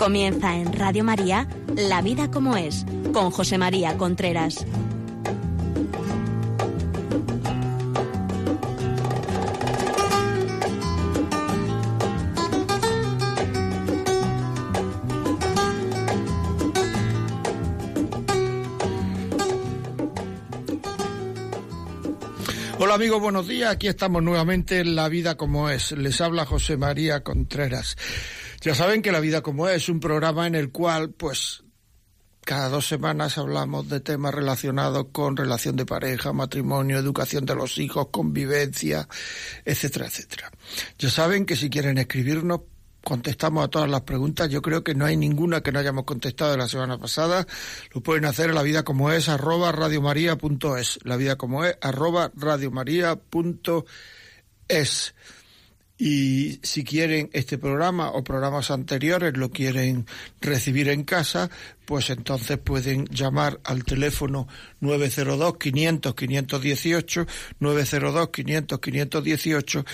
Comienza en Radio María La vida como es, con José María Contreras. Hola amigos, buenos días. Aquí estamos nuevamente en La Vida como es. Les habla José María Contreras. Ya saben que La Vida como es es un programa en el cual, pues, cada dos semanas hablamos de temas relacionados con relación de pareja, matrimonio, educación de los hijos, convivencia, etcétera, etcétera. Ya saben que si quieren escribirnos, contestamos a todas las preguntas. Yo creo que no hay ninguna que no hayamos contestado de la semana pasada. Lo pueden hacer en la vida como es, arroba radiomaria.es. La vida como es, arroba radiomaria.es. Y si quieren este programa o programas anteriores lo quieren recibir en casa, pues entonces pueden llamar al teléfono 902 500 518 902 500 518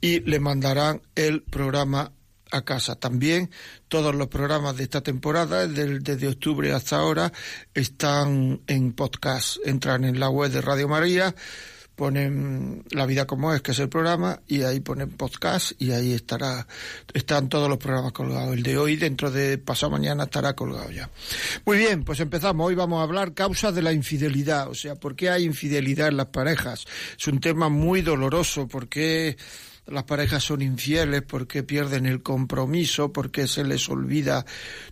y le mandarán el programa a casa. También todos los programas de esta temporada, desde octubre hasta ahora, están en podcast. Entran en la web de Radio María ponen La vida como es, que es el programa, y ahí ponen podcast y ahí estará, están todos los programas colgados. El de hoy, dentro de pasado mañana, estará colgado ya. Muy bien, pues empezamos. Hoy vamos a hablar causas de la infidelidad, o sea, ¿por qué hay infidelidad en las parejas? Es un tema muy doloroso, porque las parejas son infieles porque pierden el compromiso, porque se les olvida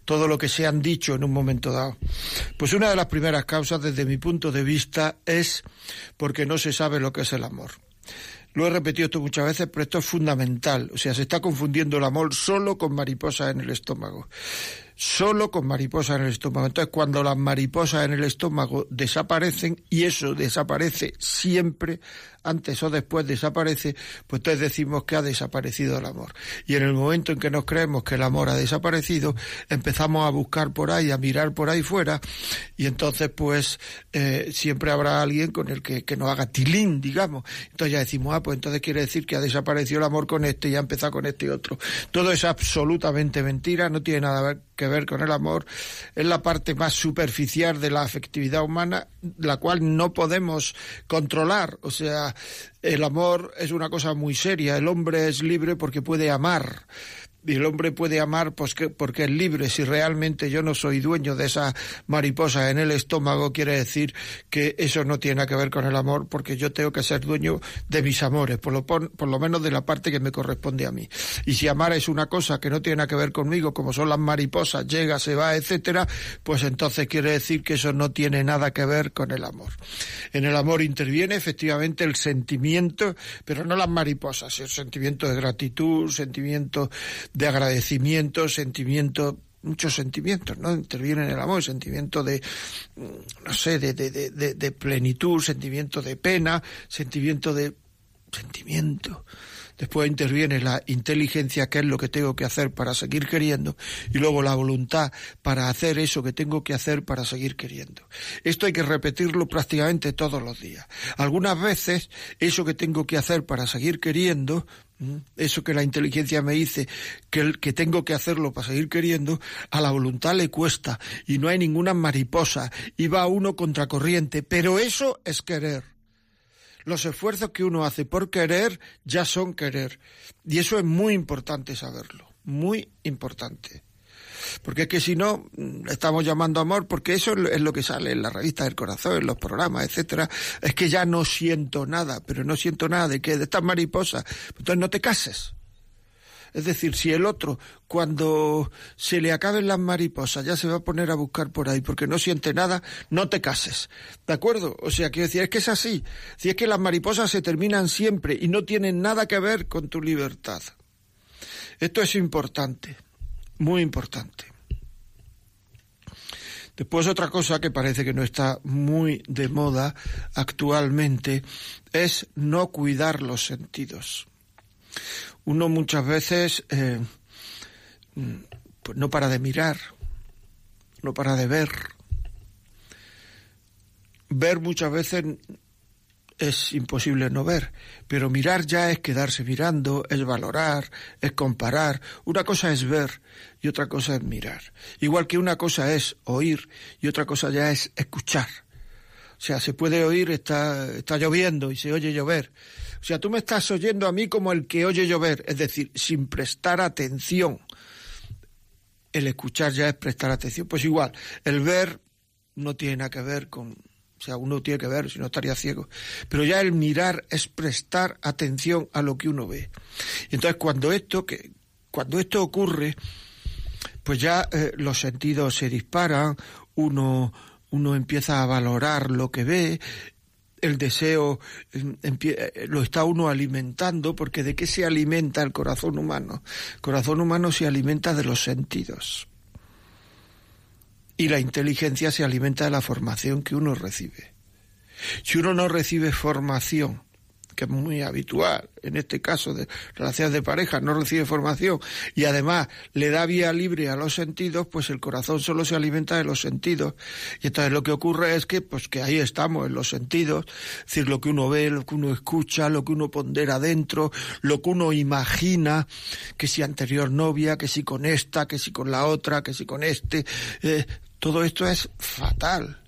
todo lo que se han dicho en un momento dado. Pues una de las primeras causas, desde mi punto de vista, es porque no se sabe lo que es el amor. Lo he repetido esto muchas veces, pero esto es fundamental. O sea, se está confundiendo el amor solo con mariposas en el estómago solo con mariposas en el estómago. Entonces, cuando las mariposas en el estómago desaparecen, y eso desaparece siempre, antes o después desaparece, pues entonces decimos que ha desaparecido el amor. Y en el momento en que nos creemos que el amor ha desaparecido, empezamos a buscar por ahí, a mirar por ahí fuera, y entonces pues eh, siempre habrá alguien con el que, que nos haga tilín, digamos. Entonces ya decimos, ah, pues entonces quiere decir que ha desaparecido el amor con este y ha empezado con este y otro. Todo es absolutamente mentira, no tiene nada que ver con el amor, es la parte más superficial de la afectividad humana, la cual no podemos controlar. O sea, el amor es una cosa muy seria, el hombre es libre porque puede amar el hombre puede amar pues porque es libre. Si realmente yo no soy dueño de esa mariposa en el estómago, quiere decir que eso no tiene que ver con el amor, porque yo tengo que ser dueño de mis amores, por lo, por lo menos de la parte que me corresponde a mí. Y si amar es una cosa que no tiene que ver conmigo, como son las mariposas, llega, se va, etcétera, pues entonces quiere decir que eso no tiene nada que ver con el amor. En el amor interviene efectivamente el sentimiento, pero no las mariposas, el sentimiento de gratitud, sentimiento de agradecimiento, sentimiento muchos sentimientos, ¿no? Intervienen el amor, sentimiento de, no sé, de, de, de, de plenitud, sentimiento de pena, sentimiento de sentimiento. Después interviene la inteligencia, que es lo que tengo que hacer para seguir queriendo, y luego la voluntad para hacer eso que tengo que hacer para seguir queriendo. Esto hay que repetirlo prácticamente todos los días. Algunas veces eso que tengo que hacer para seguir queriendo eso que la inteligencia me dice que, que tengo que hacerlo para seguir queriendo, a la voluntad le cuesta y no hay ninguna mariposa y va uno contracorriente, pero eso es querer. Los esfuerzos que uno hace por querer ya son querer. Y eso es muy importante saberlo, muy importante. Porque es que si no, mm, estamos llamando amor, porque eso es lo que sale en la revista del corazón, en los programas, etcétera. Es que ya no siento nada, pero no siento nada de que de estas mariposas. Entonces no te cases. Es decir, si el otro, cuando se le acaben las mariposas, ya se va a poner a buscar por ahí porque no siente nada, no te cases. ¿De acuerdo? O sea, quiero decir, es que es así. Si es que las mariposas se terminan siempre y no tienen nada que ver con tu libertad. Esto es importante muy importante. Después otra cosa que parece que no está muy de moda actualmente es no cuidar los sentidos. Uno muchas veces eh, pues no para de mirar, no para de ver. Ver muchas veces es imposible no ver, pero mirar ya es quedarse mirando, es valorar, es comparar. Una cosa es ver y otra cosa es mirar. Igual que una cosa es oír y otra cosa ya es escuchar. O sea, se puede oír, está, está lloviendo y se oye llover. O sea, tú me estás oyendo a mí como el que oye llover, es decir, sin prestar atención. El escuchar ya es prestar atención. Pues igual, el ver no tiene nada que ver con, o sea, uno tiene que ver, si no estaría ciego. Pero ya el mirar es prestar atención a lo que uno ve. Entonces cuando esto, que, cuando esto ocurre, pues ya eh, los sentidos se disparan, uno, uno empieza a valorar lo que ve, el deseo em, eh, lo está uno alimentando, porque ¿de qué se alimenta el corazón humano? El corazón humano se alimenta de los sentidos. Y la inteligencia se alimenta de la formación que uno recibe. Si uno no recibe formación, que es muy habitual en este caso de relaciones de pareja, no recibe formación y además le da vía libre a los sentidos, pues el corazón solo se alimenta de los sentidos. Y entonces lo que ocurre es que, pues que ahí estamos en los sentidos, es decir, lo que uno ve, lo que uno escucha, lo que uno pondera dentro, lo que uno imagina, que si anterior novia, que si con esta, que si con la otra, que si con este, eh, todo esto es fatal.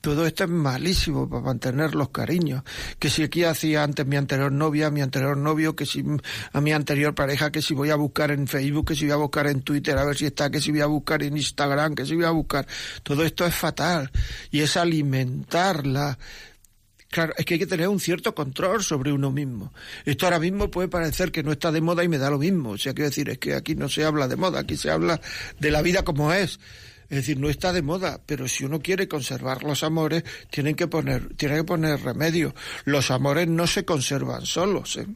Todo esto es malísimo para mantener los cariños. Que si aquí hacía antes mi anterior novia, mi anterior novio, que si a mi anterior pareja, que si voy a buscar en Facebook, que si voy a buscar en Twitter a ver si está, que si voy a buscar en Instagram, que si voy a buscar. Todo esto es fatal. Y es alimentarla. Claro, es que hay que tener un cierto control sobre uno mismo. Esto ahora mismo puede parecer que no está de moda y me da lo mismo. O sea, quiero decir, es que aquí no se habla de moda, aquí se habla de la vida como es. Es decir, no está de moda, pero si uno quiere conservar los amores, tienen que poner, tiene que poner remedio. Los amores no se conservan solos, ¿eh?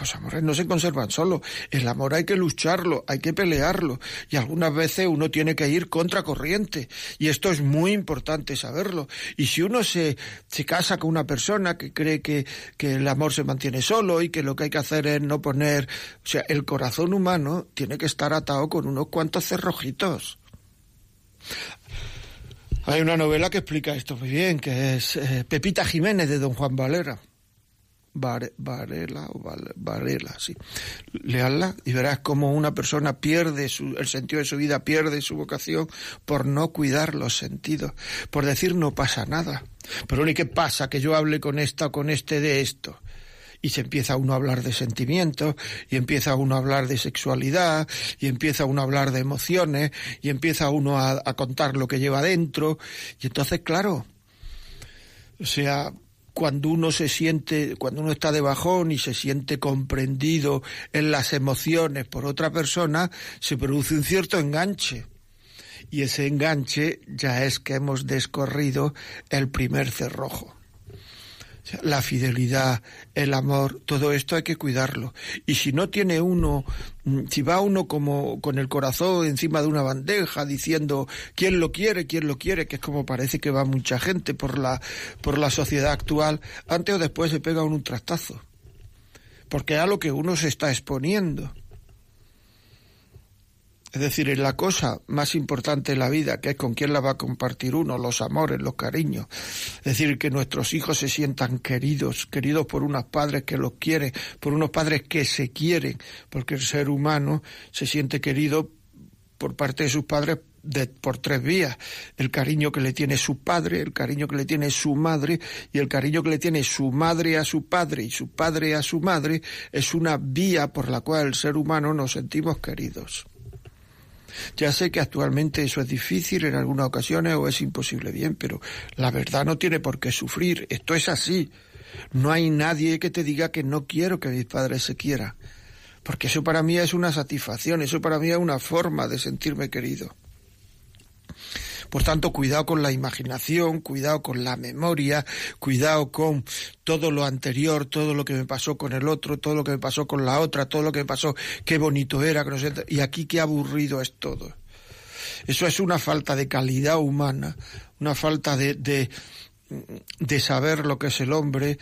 Los amores no se conservan solos. El amor hay que lucharlo, hay que pelearlo. Y algunas veces uno tiene que ir contra corriente. Y esto es muy importante saberlo. Y si uno se, se casa con una persona que cree que, que el amor se mantiene solo y que lo que hay que hacer es no poner. O sea, el corazón humano tiene que estar atado con unos cuantos cerrojitos. Hay una novela que explica esto muy bien, que es eh, Pepita Jiménez de Don Juan Valera. Varela o Varela, sí. Lealla y verás cómo una persona pierde su, el sentido de su vida, pierde su vocación por no cuidar los sentidos, por decir no pasa nada. Pero ni qué pasa que yo hable con esta o con este de esto y se empieza uno a hablar de sentimientos, y empieza uno a hablar de sexualidad, y empieza uno a hablar de emociones, y empieza uno a, a contar lo que lleva dentro, y entonces, claro, o sea, cuando uno se siente, cuando uno está de bajón y se siente comprendido en las emociones por otra persona, se produce un cierto enganche. Y ese enganche ya es que hemos descorrido el primer cerrojo la fidelidad, el amor, todo esto hay que cuidarlo. Y si no tiene uno, mm, si va uno como con el corazón encima de una bandeja diciendo quién lo quiere, quién lo quiere, que es como parece que va mucha gente por la, por la sociedad actual, antes o después se pega uno un trastazo. Porque es a lo que uno se está exponiendo. Es decir, en la cosa más importante de la vida, que es con quién la va a compartir uno, los amores, los cariños. Es decir, que nuestros hijos se sientan queridos, queridos por unos padres que los quieren, por unos padres que se quieren, porque el ser humano se siente querido por parte de sus padres por tres vías. El cariño que le tiene su padre, el cariño que le tiene su madre y el cariño que le tiene su madre a su padre y su padre a su madre es una vía por la cual el ser humano nos sentimos queridos. Ya sé que actualmente eso es difícil en algunas ocasiones o es imposible bien, pero la verdad no tiene por qué sufrir. Esto es así. No hay nadie que te diga que no quiero que mis padres se quieran. Porque eso para mí es una satisfacción, eso para mí es una forma de sentirme querido. Por tanto, cuidado con la imaginación, cuidado con la memoria, cuidado con todo lo anterior, todo lo que me pasó con el otro, todo lo que me pasó con la otra, todo lo que me pasó, qué bonito era, que no y aquí qué aburrido es todo. Eso es una falta de calidad humana, una falta de, de, de saber lo que es el hombre,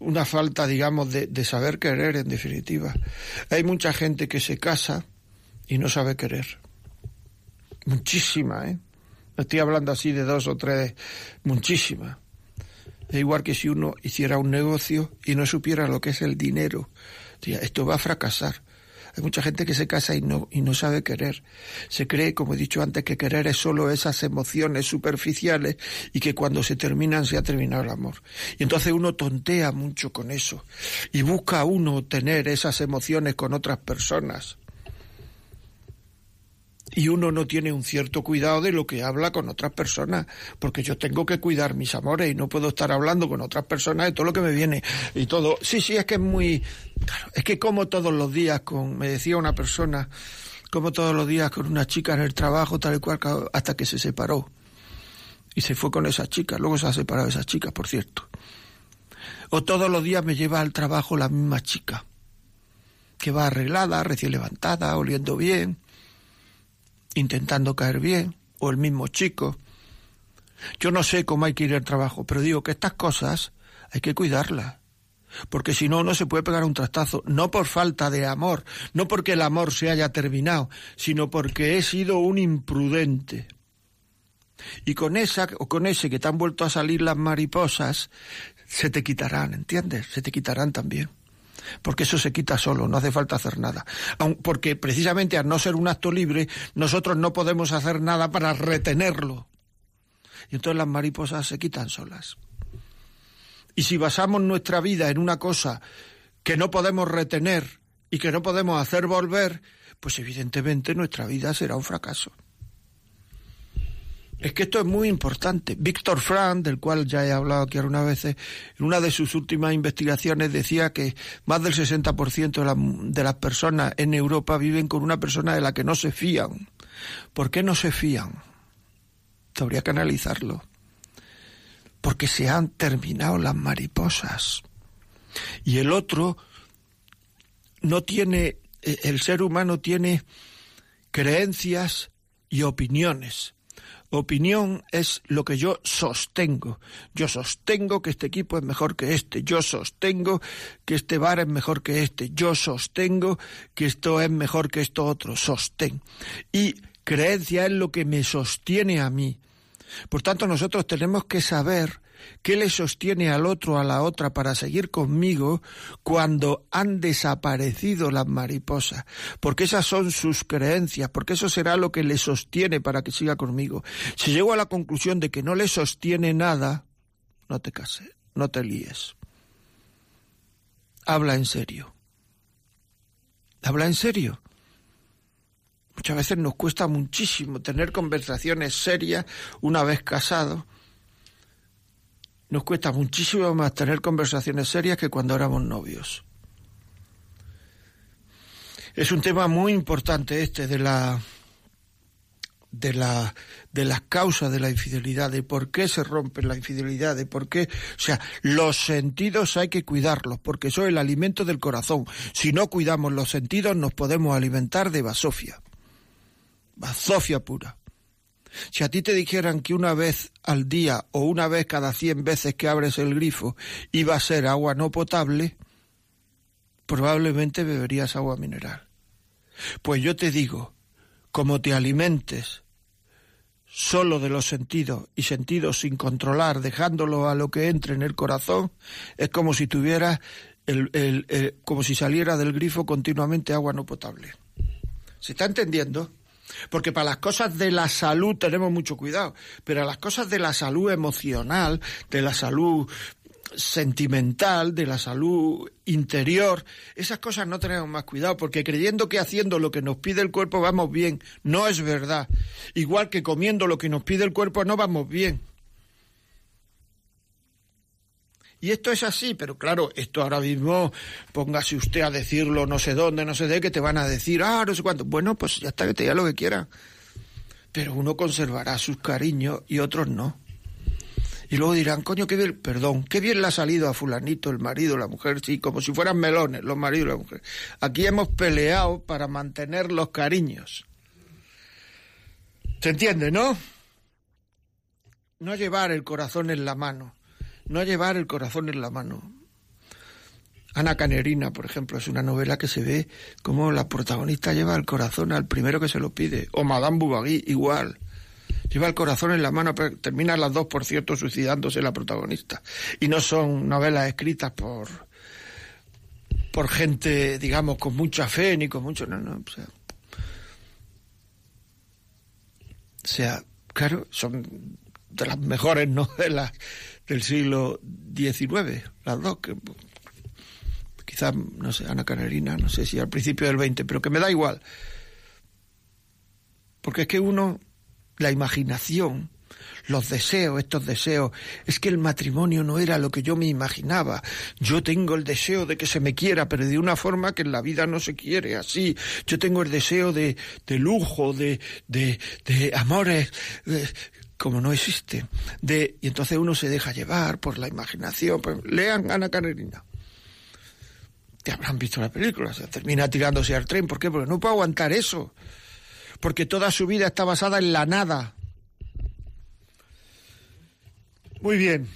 una falta, digamos, de, de saber querer, en definitiva. Hay mucha gente que se casa y no sabe querer. Muchísima, ¿eh? Estoy hablando así de dos o tres, muchísimas. Es igual que si uno hiciera un negocio y no supiera lo que es el dinero. Esto va a fracasar. Hay mucha gente que se casa y no, y no sabe querer. Se cree, como he dicho antes, que querer es solo esas emociones superficiales y que cuando se terminan se ha terminado el amor. Y entonces uno tontea mucho con eso y busca uno tener esas emociones con otras personas y uno no tiene un cierto cuidado de lo que habla con otras personas, porque yo tengo que cuidar mis amores y no puedo estar hablando con otras personas de todo lo que me viene y todo. Sí, sí, es que es muy, claro, es que como todos los días con, me decía una persona, como todos los días con una chica en el trabajo, tal y cual, hasta que se separó. Y se fue con esa chica, luego se ha separado esa chica, por cierto. O todos los días me lleva al trabajo la misma chica, que va arreglada, recién levantada, oliendo bien, intentando caer bien, o el mismo chico. Yo no sé cómo hay que ir al trabajo, pero digo que estas cosas hay que cuidarlas. Porque si no, no se puede pegar un trastazo, no por falta de amor, no porque el amor se haya terminado, sino porque he sido un imprudente. Y con esa o con ese que te han vuelto a salir las mariposas, se te quitarán, ¿entiendes? Se te quitarán también porque eso se quita solo, no hace falta hacer nada. Porque precisamente al no ser un acto libre, nosotros no podemos hacer nada para retenerlo. Y entonces las mariposas se quitan solas. Y si basamos nuestra vida en una cosa que no podemos retener y que no podemos hacer volver, pues evidentemente nuestra vida será un fracaso. Es que esto es muy importante. Víctor Frank, del cual ya he hablado aquí algunas veces, en una de sus últimas investigaciones decía que más del 60% de, de las personas en Europa viven con una persona de la que no se fían. ¿Por qué no se fían? Habría que analizarlo. Porque se han terminado las mariposas. Y el otro no tiene, eh, el ser humano tiene creencias y opiniones Opinión es lo que yo sostengo. Yo sostengo que este equipo es mejor que este. Yo sostengo que este bar es mejor que este. Yo sostengo que esto es mejor que esto otro. Sostén. Y creencia es lo que me sostiene a mí. Por tanto, nosotros tenemos que saber ¿Qué le sostiene al otro a la otra para seguir conmigo cuando han desaparecido las mariposas? Porque esas son sus creencias, porque eso será lo que le sostiene para que siga conmigo. Si llego a la conclusión de que no le sostiene nada, no te cases, no te líes. Habla en serio. Habla en serio. Muchas veces nos cuesta muchísimo tener conversaciones serias una vez casados nos cuesta muchísimo más tener conversaciones serias que cuando éramos novios. Es un tema muy importante este de la de la de las causas de la infidelidad, de por qué se rompe la infidelidad, de por qué, o sea, los sentidos hay que cuidarlos, porque son el alimento del corazón. Si no cuidamos los sentidos nos podemos alimentar de basofia. Basofia pura. Si a ti te dijeran que una vez al día o una vez cada cien veces que abres el grifo iba a ser agua no potable, probablemente beberías agua mineral. Pues yo te digo, como te alimentes solo de los sentidos y sentidos sin controlar, dejándolo a lo que entre en el corazón, es como si tuvieras el, como si saliera del grifo continuamente agua no potable. ¿Se está entendiendo? Porque para las cosas de la salud tenemos mucho cuidado, pero las cosas de la salud emocional, de la salud sentimental, de la salud interior, esas cosas no tenemos más cuidado, porque creyendo que haciendo lo que nos pide el cuerpo vamos bien, no es verdad. Igual que comiendo lo que nos pide el cuerpo no vamos bien. Y esto es así, pero claro, esto ahora mismo, póngase usted a decirlo no sé dónde, no sé de qué, te van a decir, ah, no sé cuánto. Bueno, pues ya está, que te diga lo que quiera. Pero uno conservará sus cariños y otros no. Y luego dirán, coño, qué bien, perdón, qué bien le ha salido a fulanito, el marido, la mujer, sí, como si fueran melones, los maridos y la mujer. Aquí hemos peleado para mantener los cariños. ¿Se entiende, no? No llevar el corazón en la mano no llevar el corazón en la mano. Ana Canerina, por ejemplo, es una novela que se ve como la protagonista lleva el corazón al primero que se lo pide. O Madame Bovary, igual. Lleva el corazón en la mano, pero termina las dos, por cierto, suicidándose la protagonista. Y no son novelas escritas por por gente, digamos, con mucha fe ni con mucho... No, no, o sea, o sea claro, son de las mejores novelas del siglo XIX, las dos, que quizás, no sé, Ana Canarina, no sé si al principio del XX, pero que me da igual. Porque es que uno, la imaginación, los deseos, estos deseos, es que el matrimonio no era lo que yo me imaginaba. Yo tengo el deseo de que se me quiera, pero de una forma que en la vida no se quiere así. Yo tengo el deseo de, de lujo, de, de, de amores, como no existe. De, y entonces uno se deja llevar por la imaginación. Pues, lean Ana Carolina. Te habrán visto la película, se termina tirándose al tren. ¿Por qué? Porque no puedo aguantar eso. Porque toda su vida está basada en la nada. Muy bien,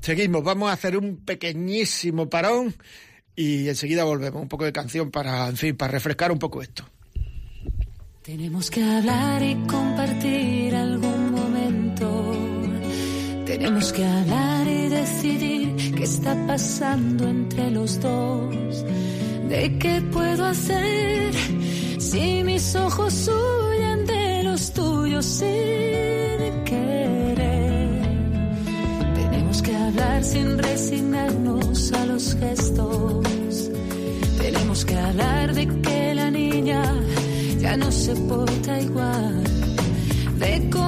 seguimos. Vamos a hacer un pequeñísimo parón y enseguida volvemos. Un poco de canción para, en fin, para refrescar un poco esto. Tenemos que hablar y compartir momento. Tenemos que hablar y decidir qué está pasando entre los dos. ¿De qué puedo hacer si mis ojos huyen de los tuyos sin querer? Tenemos que hablar sin resignarnos a los gestos. Tenemos que hablar de que la niña ya no se porta igual, de cómo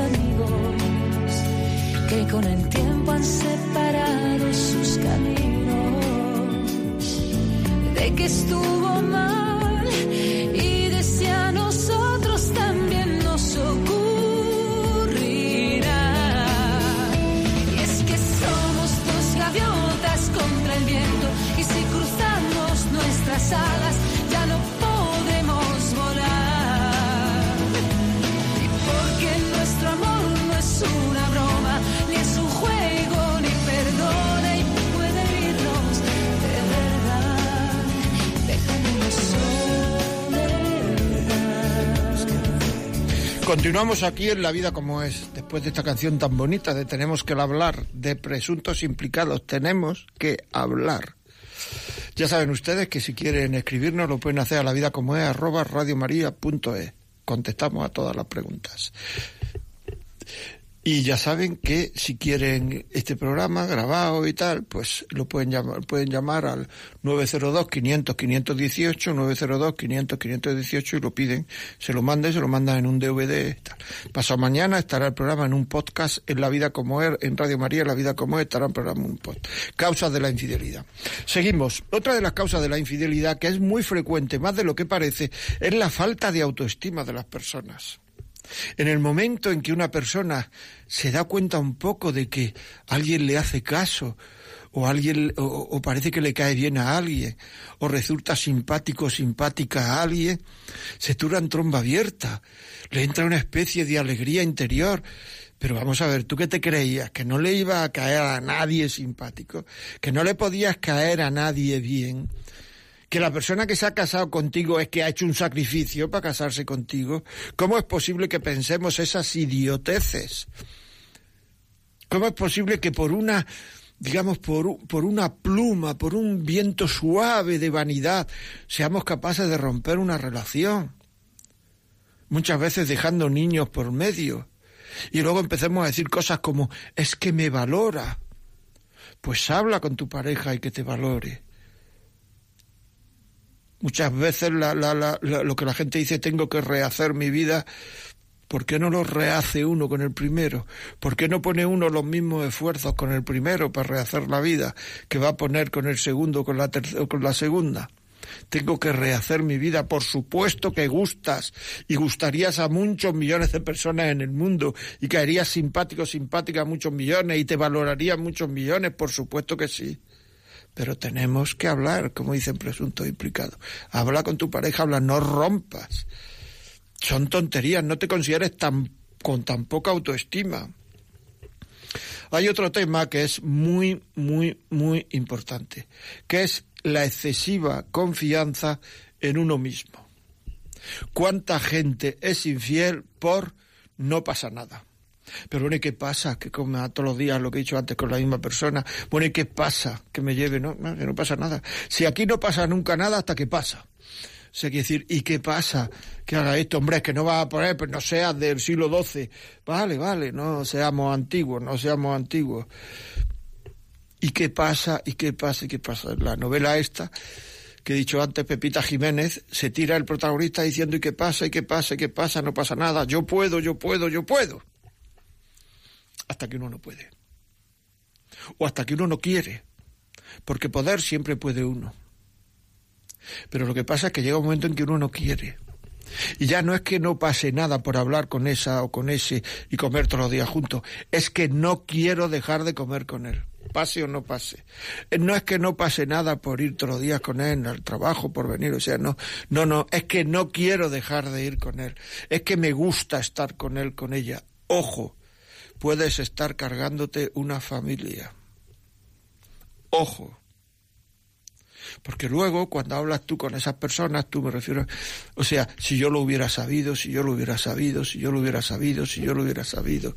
amigos que con el tiempo han separado sus caminos, de que estuvo mal y de si a nosotros también nos ocurrirá. Y Continuamos aquí en La Vida como es, después de esta canción tan bonita de Tenemos que hablar, de presuntos implicados, tenemos que hablar. Ya saben ustedes que si quieren escribirnos lo pueden hacer a la vida como es arroba radiomaria.es. Contestamos a todas las preguntas. Y ya saben que si quieren este programa grabado y tal, pues lo pueden llamar, pueden llamar al 902 500 518, 902 500 518 y lo piden, se lo mandan, se lo mandan en un DVD. y Tal. Pasado mañana estará el programa en un podcast en La Vida como es, en Radio María, en La Vida como es, estará el programa en un podcast. Causas de la infidelidad. Seguimos. Otra de las causas de la infidelidad, que es muy frecuente, más de lo que parece, es la falta de autoestima de las personas. En el momento en que una persona se da cuenta un poco de que alguien le hace caso, o alguien, o, parece que le cae bien a alguien, o resulta simpático o simpática a alguien, se tura en tromba abierta, le entra una especie de alegría interior. Pero vamos a ver, ¿tú qué te creías? ¿Que no le iba a caer a nadie simpático? ¿Que no le podías caer a nadie bien? Que la persona que se ha casado contigo es que ha hecho un sacrificio para casarse contigo. ¿Cómo es posible que pensemos esas idioteces? ¿Cómo es posible que por una, digamos, por, por una pluma, por un viento suave de vanidad, seamos capaces de romper una relación? Muchas veces dejando niños por medio. Y luego empecemos a decir cosas como, es que me valora. Pues habla con tu pareja y que te valore. Muchas veces lo que la gente dice, tengo que rehacer mi vida, ¿por qué no lo rehace uno con el primero? ¿Por qué no pone uno los mismos esfuerzos con el primero para rehacer la vida que va a poner con el segundo con la, con la segunda? Tengo que rehacer mi vida. Por supuesto que gustas y gustarías a muchos millones de personas en el mundo y caerías simpático, simpática a muchos millones y te valorarían muchos millones. Por supuesto que sí. Pero tenemos que hablar, como dicen presuntos implicados. Habla con tu pareja, habla, no rompas. Son tonterías, no te consideres tan, con tan poca autoestima. Hay otro tema que es muy, muy, muy importante, que es la excesiva confianza en uno mismo. ¿Cuánta gente es infiel por no pasa nada? Pero bueno, ¿y qué pasa? Que come todos los días lo que he dicho antes con la misma persona. Bueno, ¿y qué pasa? Que me lleve, no, que no pasa nada. Si aquí no pasa nunca nada hasta que pasa. O sea, quiere decir, ¿y qué pasa? Que haga esto, hombre, es que no va a poner, pues no seas del siglo XII. Vale, vale, no seamos antiguos, no seamos antiguos. ¿Y qué pasa? ¿Y qué pasa? ¿Y qué pasa? La novela esta, que he dicho antes, Pepita Jiménez, se tira el protagonista diciendo ¿y qué pasa? ¿Y qué pasa? ¿Y qué pasa? No pasa nada. Yo puedo, yo puedo, yo puedo. Hasta que uno no puede. O hasta que uno no quiere. Porque poder siempre puede uno. Pero lo que pasa es que llega un momento en que uno no quiere. Y ya no es que no pase nada por hablar con esa o con ese y comer todos los días juntos, es que no quiero dejar de comer con él pase o no pase. No es que no pase nada por ir todos los días con él al trabajo, por venir, o sea, no, no, no, es que no quiero dejar de ir con él, es que me gusta estar con él, con ella. Ojo, puedes estar cargándote una familia. Ojo. Porque luego, cuando hablas tú con esas personas, tú me refiero, o sea, si yo lo hubiera sabido, si yo lo hubiera sabido, si yo lo hubiera sabido, si yo lo hubiera sabido.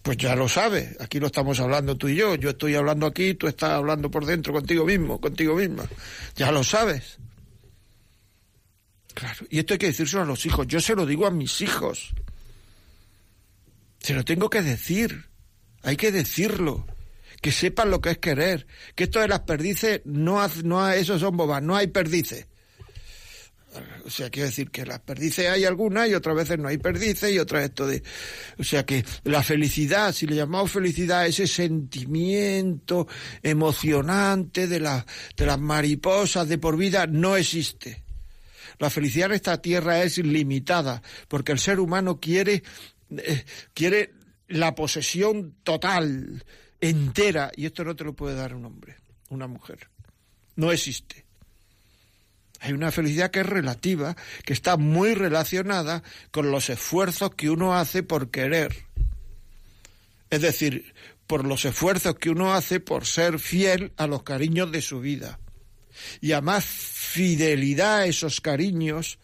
Pues ya lo sabes, aquí lo estamos hablando tú y yo, yo estoy hablando aquí, tú estás hablando por dentro contigo mismo, contigo misma, ya lo sabes. Claro, y esto hay que decírselo a los hijos, yo se lo digo a mis hijos, se lo tengo que decir, hay que decirlo, que sepan lo que es querer, que esto de las perdices, no, no eso son bobas, no hay perdices. O sea, quiero decir que las perdices hay algunas y otras veces no hay perdices y otras esto de... O sea que la felicidad, si le llamamos felicidad, ese sentimiento emocionante de, la, de las mariposas de por vida, no existe. La felicidad en esta tierra es limitada, porque el ser humano quiere, eh, quiere la posesión total, entera, y esto no te lo puede dar un hombre, una mujer. No existe. Hay una felicidad que es relativa, que está muy relacionada con los esfuerzos que uno hace por querer. Es decir, por los esfuerzos que uno hace por ser fiel a los cariños de su vida. Y a más fidelidad a esos cariños,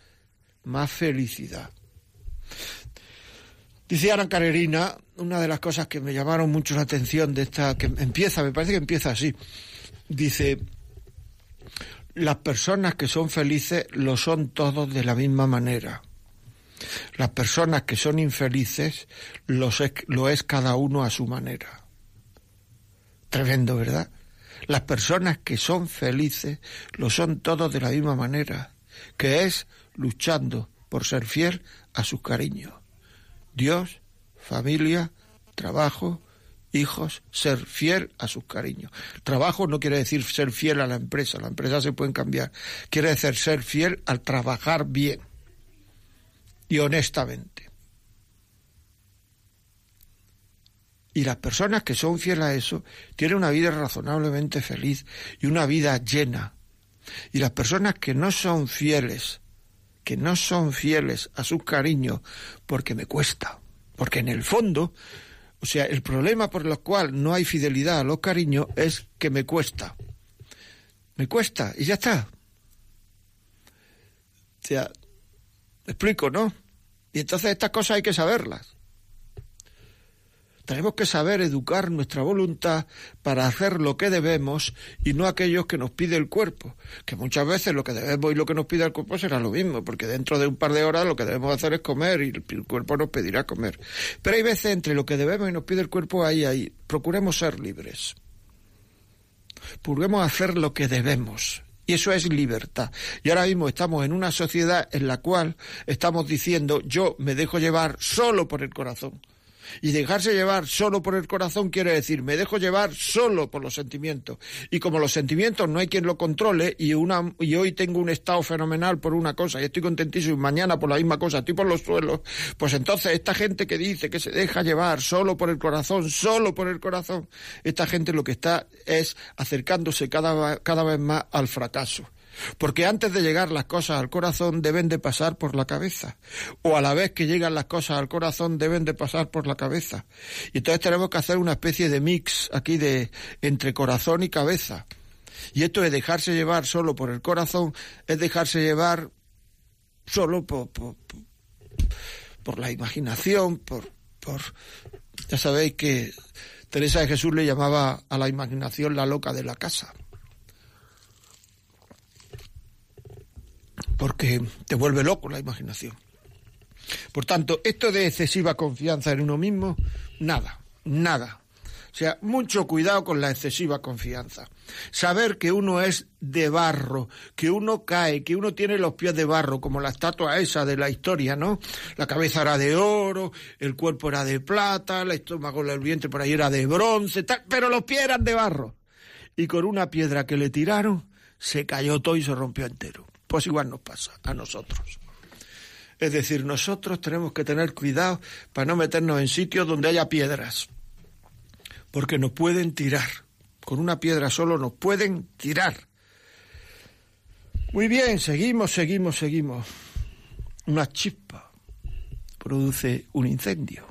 más felicidad. Dice Ana Carerina, una de las cosas que me llamaron mucho la atención de esta, que empieza, me parece que empieza así. Dice, las personas que son felices lo son todos de la misma manera. Las personas que son infelices lo es cada uno a su manera. Tremendo, ¿verdad? Las personas que son felices lo son todos de la misma manera, que es luchando por ser fiel a sus cariños. Dios, familia, trabajo, hijos, ser fiel a sus cariños. Trabajo no quiere decir ser fiel a la empresa, la empresa se puede cambiar. Quiere decir ser fiel al trabajar bien y honestamente. Y las personas que son fieles a eso tienen una vida razonablemente feliz y una vida llena. Y las personas que no son fieles, que no son fieles a sus cariños, porque me cuesta, porque en el fondo o sea, el problema por el cual no hay fidelidad a los cariños es que me cuesta. Me cuesta y ya está. sea, ¿me explico, no? Y entonces estas cosas hay que saberlas. Tenemos que saber educar nuestra voluntad para hacer lo que debemos y no aquellos que nos pide el cuerpo, que muchas veces lo que debemos y lo que nos pide el cuerpo será lo mismo, porque dentro de un par de horas lo que debemos hacer es comer y el cuerpo nos pedirá comer. Pero hay veces entre lo que debemos y nos pide el cuerpo ahí, ahí. Procuremos ser libres. Procuremos hacer lo que debemos. Y eso es libertad. Y ahora mismo estamos en una sociedad en la cual estamos diciendo yo me dejo llevar solo por el corazón. Y dejarse llevar solo por el corazón quiere decir, me dejo llevar solo por los sentimientos. Y como los sentimientos no hay quien lo controle, y, una, y hoy tengo un estado fenomenal por una cosa y estoy contentísimo, y mañana por la misma cosa, estoy por los suelos, pues entonces esta gente que dice que se deja llevar solo por el corazón, solo por el corazón, esta gente lo que está es acercándose cada, cada vez más al fracaso. Porque antes de llegar las cosas al corazón deben de pasar por la cabeza. O a la vez que llegan las cosas al corazón deben de pasar por la cabeza. Y entonces tenemos que hacer una especie de mix aquí de entre corazón y cabeza. Y esto de dejarse llevar solo por el corazón es dejarse llevar solo por, la imaginación, por, por... Ya sabéis que Teresa de Jesús le llamaba a la imaginación la loca de la casa. Porque te vuelve loco la imaginación. Por tanto, esto de excesiva confianza en uno mismo, nada, nada. O sea, mucho cuidado con la excesiva confianza. Saber que uno es de barro, que uno cae, que uno tiene los pies de barro, como la estatua esa de la historia, ¿no? La cabeza era de oro, el cuerpo era de plata, el estómago, el vientre por ahí era de bronce, pero los pies eran de barro. Y con una piedra que le tiraron, se cayó todo y se rompió entero. Pues igual nos pasa a nosotros. Es decir, nosotros tenemos que tener cuidado para no meternos en sitios donde haya piedras, porque nos pueden tirar. Con una piedra solo nos pueden tirar. Muy bien, seguimos, seguimos, seguimos. Una chispa produce un incendio.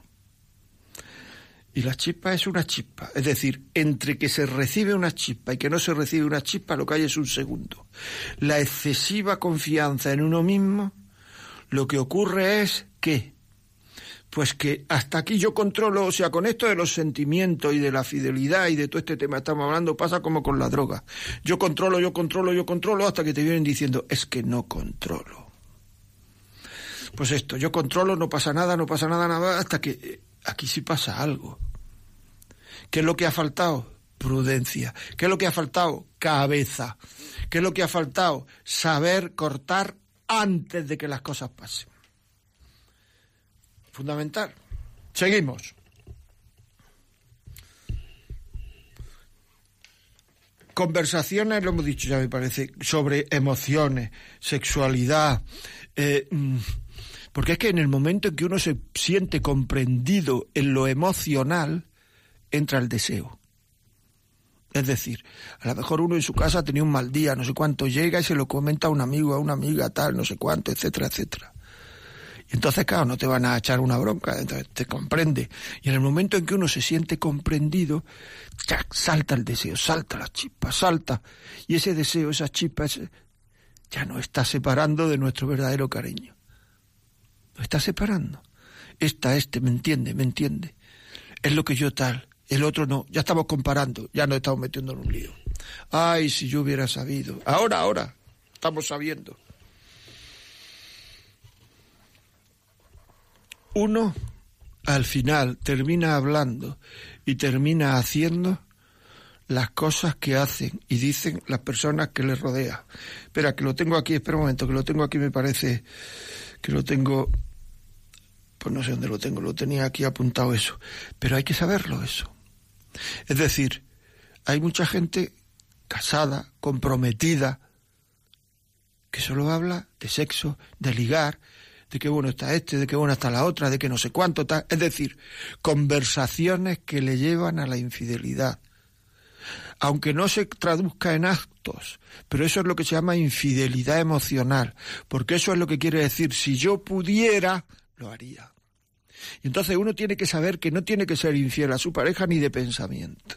Y la chispa es una chispa. Es decir, entre que se recibe una chispa y que no se recibe una chispa, lo que hay es un segundo. La excesiva confianza en uno mismo, lo que ocurre es que, pues que hasta aquí yo controlo, o sea, con esto de los sentimientos y de la fidelidad y de todo este tema que estamos hablando, pasa como con la droga. Yo controlo, yo controlo, yo controlo, hasta que te vienen diciendo, es que no controlo. Pues esto, yo controlo, no pasa nada, no pasa nada, nada, hasta que eh, aquí sí pasa algo. ¿Qué es lo que ha faltado? Prudencia. ¿Qué es lo que ha faltado? Cabeza. ¿Qué es lo que ha faltado? Saber cortar antes de que las cosas pasen. Fundamental. Seguimos. Conversaciones, lo hemos dicho ya me parece, sobre emociones, sexualidad. Eh, mm, porque es que en el momento en que uno se siente comprendido en lo emocional, entra el deseo. Es decir, a lo mejor uno en su casa tenía un mal día, no sé cuánto, llega y se lo comenta a un amigo, a una amiga, tal, no sé cuánto, etcétera, etcétera. Y entonces, claro, no te van a echar una bronca, entonces te comprende. Y en el momento en que uno se siente comprendido, salta el deseo, salta la chispa, salta. Y ese deseo, esa chispa, ya no está separando de nuestro verdadero cariño. Lo está separando. Esta, este, me entiende, me entiende. Es lo que yo tal el otro no. Ya estamos comparando, ya nos estamos metiendo en un lío. Ay, si yo hubiera sabido. Ahora, ahora, estamos sabiendo. Uno, al final, termina hablando y termina haciendo las cosas que hacen y dicen las personas que le rodean. Espera, que lo tengo aquí, espera un momento, que lo tengo aquí, me parece que lo tengo, pues no sé dónde lo tengo, lo tenía aquí apuntado eso, pero hay que saberlo eso. Es decir, hay mucha gente casada, comprometida, que solo habla de sexo, de ligar, de qué bueno está este, de qué buena está la otra, de que no sé cuánto está. Es decir, conversaciones que le llevan a la infidelidad. Aunque no se traduzca en actos, pero eso es lo que se llama infidelidad emocional, porque eso es lo que quiere decir, si yo pudiera, lo haría. Y entonces uno tiene que saber que no tiene que ser infiel a su pareja ni de pensamiento.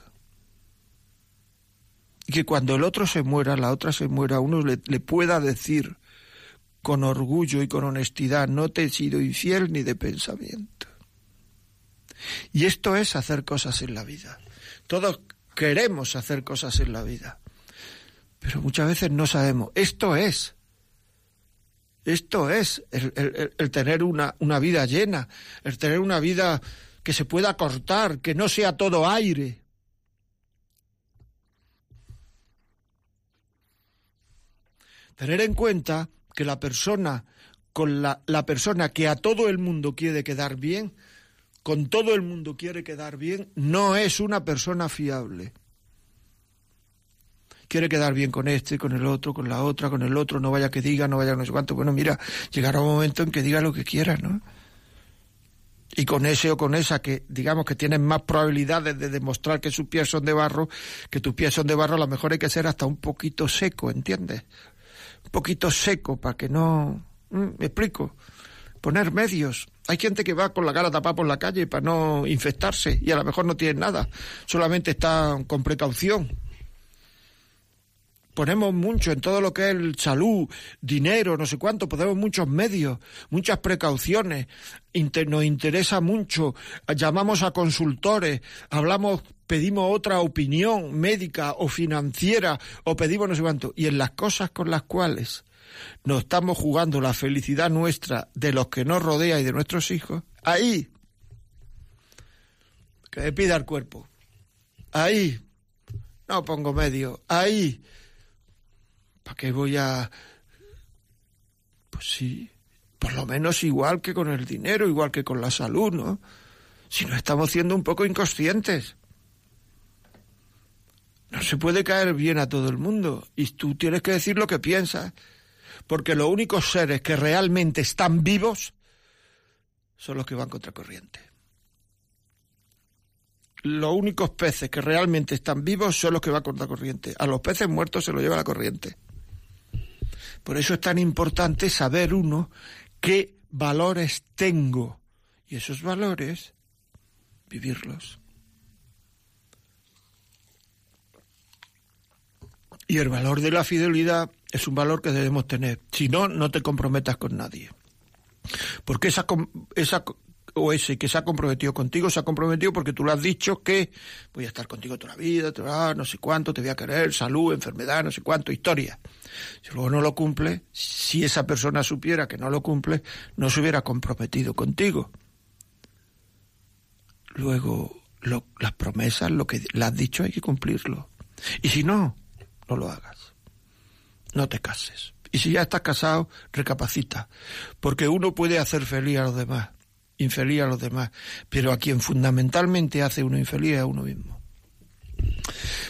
Y que cuando el otro se muera, la otra se muera, uno le, pueda decir con orgullo y con honestidad, no te he sido infiel ni de pensamiento. Y esto es hacer cosas en la vida. Todos queremos hacer cosas en la vida, pero muchas veces no sabemos. Esto es. Esto es el, tener una, una vida llena, el tener una vida que se pueda cortar, que no sea todo aire. Tener en cuenta que la persona con la, la persona que a todo el mundo quiere quedar bien, con todo el mundo quiere quedar bien, no es una persona fiable. Quiere quedar bien con este, con el otro, con la otra, con el otro, no vaya que diga, no vaya no sé cuánto. Bueno, mira, llegará un momento en que diga lo que quiera, ¿no? Y con ese o con esa que, digamos, que tienen más probabilidades de demostrar que sus pies son de barro, que tus pies son de barro, a lo mejor hay que ser hasta un poquito seco, ¿entiendes? Un poquito seco para que no... ¿Me explico? Poner medios. Hay gente que va con la cara tapada por la calle para no infectarse y a lo mejor no tiene nada, solamente está con precaución. Ponemos mucho en todo lo que es el salud, dinero, no sé cuánto, ponemos muchos medios, muchas precauciones, nos interesa mucho, llamamos a consultores, hablamos, pedimos otra opinión médica o financiera o pedimos no sé cuánto, y en las cosas con las cuales nos estamos jugando la felicidad nuestra de los que nos rodea y de nuestros hijos, ahí, que pida el cuerpo, ahí, no pongo medio, ahí, ¿para qué voy a...? Pues sí, por lo menos igual que con el dinero, igual que con la salud, ¿no? Si no estamos siendo un poco inconscientes. No se puede caer bien a todo el mundo y tú tienes que decir lo que piensas porque los únicos seres que realmente están vivos son los que van contra corriente. Los únicos peces que realmente están vivos son los que van contra corriente. A los peces muertos se los lleva la corriente. Por eso es tan importante saber uno qué valores tengo y esos valores vivirlos. Y el valor de la fidelidad es un valor que debemos tener. Si no, no te comprometas con nadie. Porque esa, esa o ese que se ha comprometido contigo, se ha comprometido porque tú le has dicho que voy a estar contigo toda la vida, no sé cuánto, te voy a querer, salud, enfermedad, no sé cuánto, historia. Si luego no lo cumple, si esa persona supiera que no lo cumple, no se hubiera comprometido contigo. Luego, las promesas, lo que le has dicho, hay que cumplirlo. Y si no, no lo hagas no te cases. Y si ya estás casado, recapacita, porque uno puede hacer feliz a los demás, infeliz a los demás, pero a quien fundamentalmente hace uno infeliz es a uno mismo.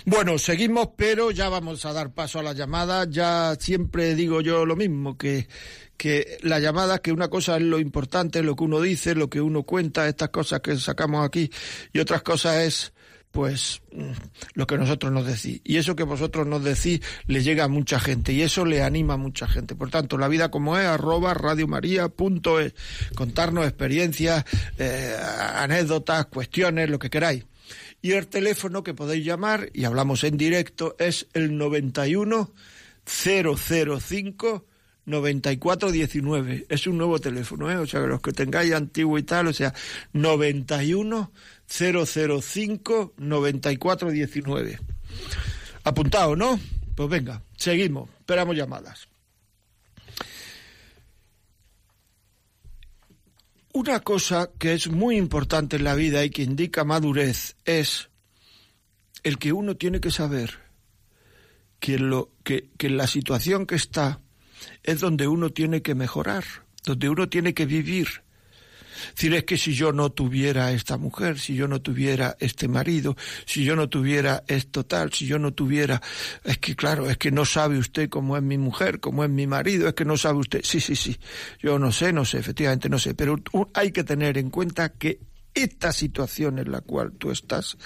Bueno, seguimos, pero ya vamos a dar paso a la llamada. Ya siempre digo yo lo mismo, que, que la llamada, que una cosa es lo importante, lo que uno dice, lo que uno cuenta, estas cosas que sacamos aquí, y otras cosas es pues mm, lo que nosotros nos decís. Y eso que vosotros nos decís le llega a mucha gente y eso le anima a mucha gente. Por tanto, la vida como es, arroba radiomaria.es. Contarnos experiencias, eh, anécdotas, cuestiones, lo que queráis. Y el teléfono que podéis llamar, y hablamos en directo, es el 91 005 9419. Es un nuevo teléfono, ¿eh? O sea, los que tengáis antiguo y tal, o sea, 91 005 9419. Apuntado, ¿no? Pues venga, seguimos, esperamos llamadas. Una cosa que es muy importante en la vida y que indica madurez es el que uno tiene que saber que, lo, que, que la situación que está es donde uno tiene que mejorar, donde uno tiene que vivir, decir, es que si yo no tuviera esta mujer, si yo no tuviera este marido, si yo no tuviera esto tal, si yo no tuviera, es que claro, es que no sabe usted cómo es mi mujer, cómo es mi marido, es que no sabe usted, sí, sí, sí, yo no sé, no sé, efectivamente no sé, pero hay que tener en cuenta que esta situación en la cual tú estás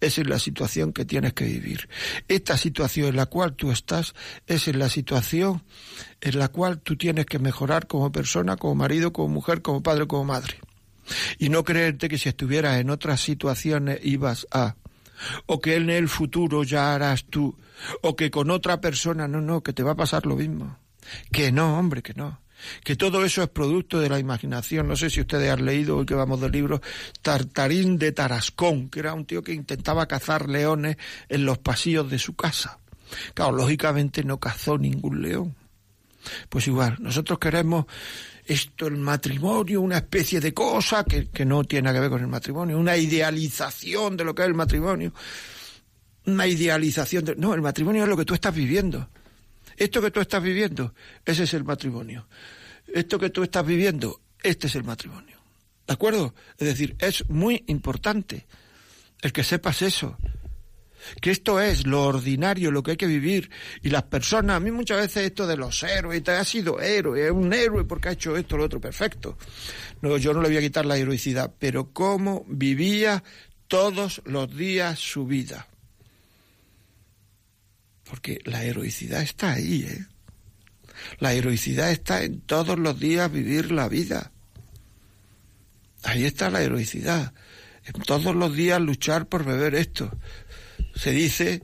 es en la situación que tienes que vivir. Esta situación en la cual tú estás es en la situación en la cual tú tienes que mejorar como persona, como marido, como mujer, como padre, como madre. Y no creerte que si estuvieras en otras situaciones ibas a, o que en el futuro ya harás tú, o que con otra persona, no, no, que te va a pasar lo mismo. Que no, hombre, que no. Que todo eso es producto de la imaginación. No sé si ustedes han leído hoy que vamos del libro Tartarín de Tarascón, que era un tío que intentaba cazar leones en los pasillos de su casa. Claro, lógicamente no cazó ningún león. Pues igual, nosotros queremos esto, el matrimonio, una especie de cosa que, que no tiene que ver con el matrimonio, una idealización de lo que es el matrimonio, una idealización de... No, el matrimonio es lo que tú estás viviendo. Esto que tú estás viviendo, ese es el matrimonio. Esto que tú estás viviendo, este es el matrimonio. ¿De acuerdo? Es decir, es muy importante el que sepas eso. Que esto es lo ordinario, lo que hay que vivir. Y las personas, a mí muchas veces esto de los héroes, te ha sido héroe, es un héroe porque ha hecho esto, lo otro, perfecto. No, yo no le voy a quitar la heroicidad, pero cómo vivía todos los días su vida. Porque la heroicidad está ahí, ¿eh? La heroicidad está en todos los días vivir la vida. Ahí está la heroicidad. En todos los días luchar por beber esto. Se dice,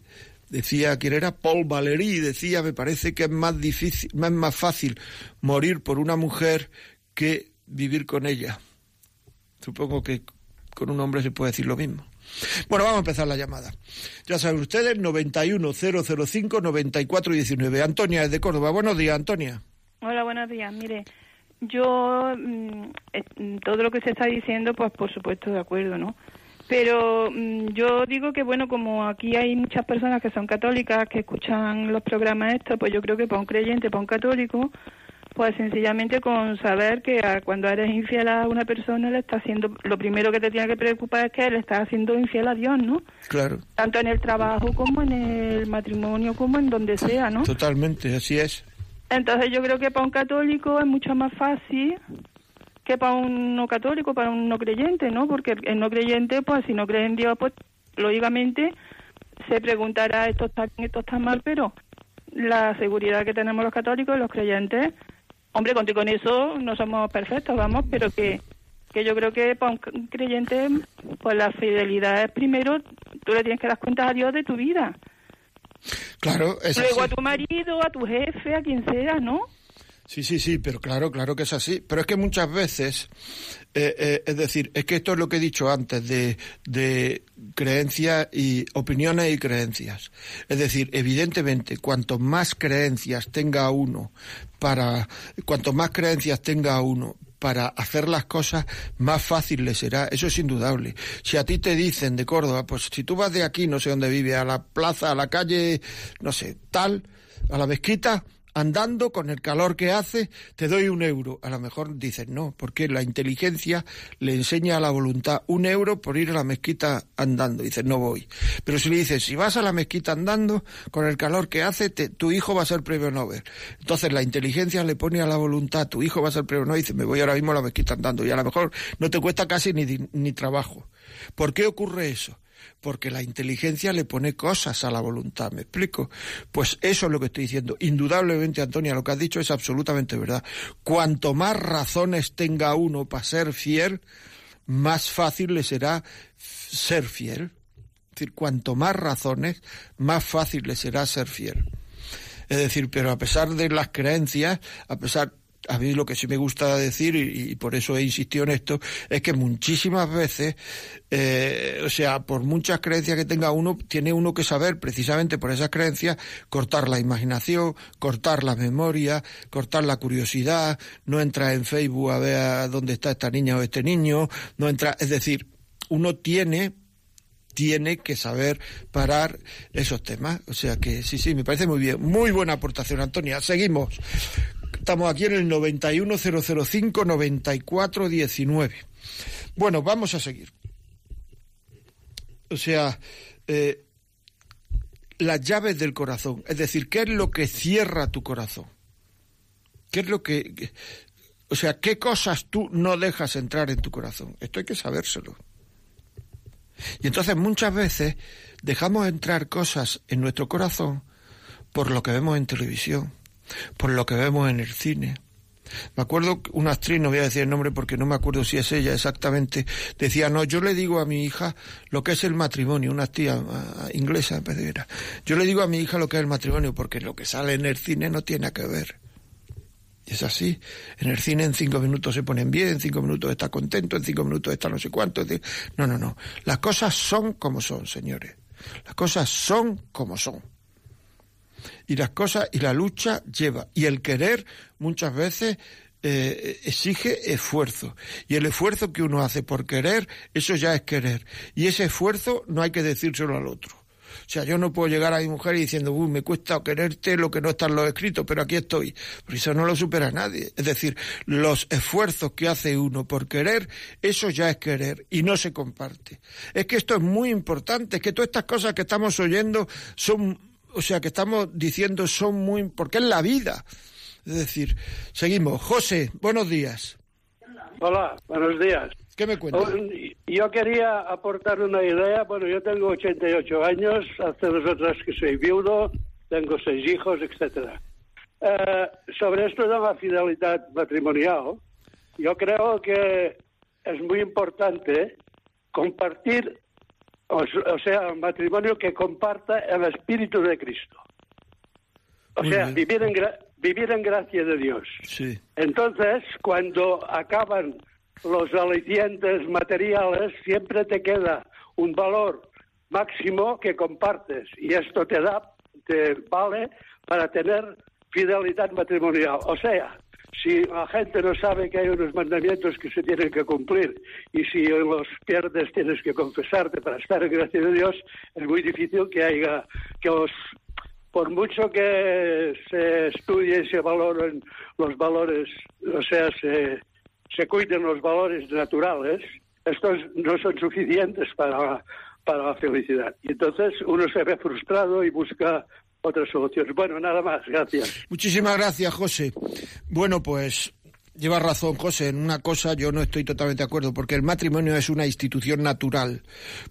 decía quien era Paul Valéry, decía, me parece que es más difícil, es más fácil morir por una mujer que vivir con ella. Supongo que con un hombre se puede decir lo mismo. Bueno, vamos a empezar la llamada. Ya saben ustedes, 91005-9419. Antonia, desde Córdoba. Buenos días, Antonia. Hola, buenos días. Mire, yo, mm, eh, todo lo que se está diciendo, pues por supuesto de acuerdo, ¿no? Pero mm, yo digo que, bueno, como aquí hay muchas personas que son católicas, que escuchan los programas estos, pues yo creo que para un creyente, para un católico, pues sencillamente con saber que cuando eres infiel a una persona le está haciendo, lo primero que te tiene que preocupar es que le estás haciendo infiel a Dios, ¿no? Claro. Tanto en el trabajo como en el matrimonio, como en donde sea, ¿no? Totalmente, así es. Entonces yo creo que para un católico es mucho más fácil que para un no católico, para un no creyente, ¿no? Porque el no creyente, pues si no cree en Dios, pues lógicamente se preguntará esto está bien, esto está mal, pero la seguridad que tenemos los católicos, los creyentes, Hombre, contigo con eso no somos perfectos, vamos, pero que, que yo creo que para un creyente, pues la fidelidad es primero, tú le tienes que dar cuenta a Dios de tu vida. Claro, es Luego a tu marido, a tu jefe, a quien sea, ¿no? Sí, sí, sí, pero claro, claro que es así. Pero es que muchas veces, eh, eh, es decir, es que esto es lo que he dicho antes de, de creencias y opiniones y creencias. Es decir, evidentemente, cuanto más creencias tenga uno para, cuanto más creencias tenga uno para hacer las cosas, más fácil le será. Eso es indudable. Si a ti te dicen de Córdoba, pues si tú vas de aquí, no sé dónde vive, a la plaza, a la calle, no sé, tal, a la mezquita, andando con el calor que hace, te doy un euro. A lo mejor dices no, porque la inteligencia le enseña a la voluntad un euro por ir a la mezquita andando. Dices no voy. Pero si le dices, si vas a la mezquita andando, con el calor que hace, tu hijo va a ser premio Nobel. Entonces la inteligencia le pone a la voluntad, tu hijo va a ser premio Nobel, y dice, me voy ahora mismo a la mezquita andando. Y a lo mejor no te cuesta casi ni, ni trabajo. ¿Por qué ocurre eso? Porque la inteligencia le pone cosas a la voluntad, ¿me explico? Pues eso es lo que estoy diciendo. Indudablemente, Antonia, lo que has dicho es absolutamente verdad. Cuanto más razones tenga uno para ser fiel, más fácil le será ser fiel. Es decir, cuanto más razones, más fácil le será ser fiel. Es decir, pero a pesar de las creencias, a pesar, a mí lo que sí me gusta decir, y, por eso he insistido en esto, es que muchísimas veces, eh, o sea, por muchas creencias que tenga uno, tiene uno que saber, precisamente por esas creencias, cortar la imaginación, cortar la memoria, cortar la curiosidad, no entrar en Facebook a ver dónde está esta niña o este niño, no entra, es decir, uno tiene tiene que saber parar esos temas. O sea que sí, sí, me parece muy bien. Muy buena aportación, Antonia. Seguimos. Estamos aquí en el 91005-9419. Bueno, vamos a seguir. O sea, eh, las llaves del corazón. Es decir, ¿qué es lo que cierra tu corazón? ¿Qué es lo que... O sea, ¿qué cosas tú no dejas entrar en tu corazón? Esto hay que sabérselo. Y entonces muchas veces dejamos entrar cosas en nuestro corazón por lo que vemos en televisión, por lo que vemos en el cine. Me acuerdo una actriz, no voy a decir el nombre porque no me acuerdo si es ella exactamente, decía, no, yo le digo a mi hija lo que es el matrimonio, una tía uh, inglesa, yo le digo a mi hija lo que es el matrimonio porque lo que sale en el cine no tiene que ver. Es así. En el cine en cinco minutos se ponen bien, en cinco minutos está contento, en cinco minutos está no sé cuánto. No, no, no. Las cosas son como son, señores. Las cosas son como son. Y las cosas y la lucha lleva. Y el querer muchas veces eh, exige esfuerzo. Y el esfuerzo que uno hace por querer, eso ya es querer. Y ese esfuerzo no hay que decírselo al otro. O sea, yo no puedo llegar a mi mujer diciendo, uy, me cuesta quererte lo que no está en los escritos, pero aquí estoy. Porque eso no lo supera nadie. Es decir, los esfuerzos que hace uno por querer, eso ya es querer y no se comparte. Es que esto es muy importante, es que todas estas cosas que estamos oyendo son, o sea, que estamos diciendo son muy, porque es la vida. Es decir, seguimos. José, buenos días. Hola, buenos días. ¿Qué me cuentas? Oh, yo quería aportar una idea. Bueno, yo tengo 88 años, hace dos otras que soy viudo, tengo seis hijos, etcétera. Eh, sobre esto de la fidelidad matrimonial, yo creo que es muy importante compartir, o, sea, un matrimonio que comparta el espíritu de Cristo. O sea, vivir en, vivir en gracia de Dios. Sí. Entonces, cuando acaban los alicientes materiales, siempre te queda un valor máximo que compartes y esto te da, te vale para tener fidelidad matrimonial. O sea, si la gente no sabe que hay unos mandamientos que se tienen que cumplir y si los pierdes tienes que confesarte para estar en gracia de Dios, es muy difícil que haya que os por mucho que se estudie y se valoren los valores, o sea, se se cuiden los valores naturales, estos no son suficientes para, para la felicidad. Y entonces uno se ve frustrado y busca otras soluciones. Bueno, nada más, gracias. Muchísimas gracias, José. Bueno, pues Lleva razón, José. En una cosa yo no estoy totalmente de acuerdo, porque el matrimonio es una institución natural.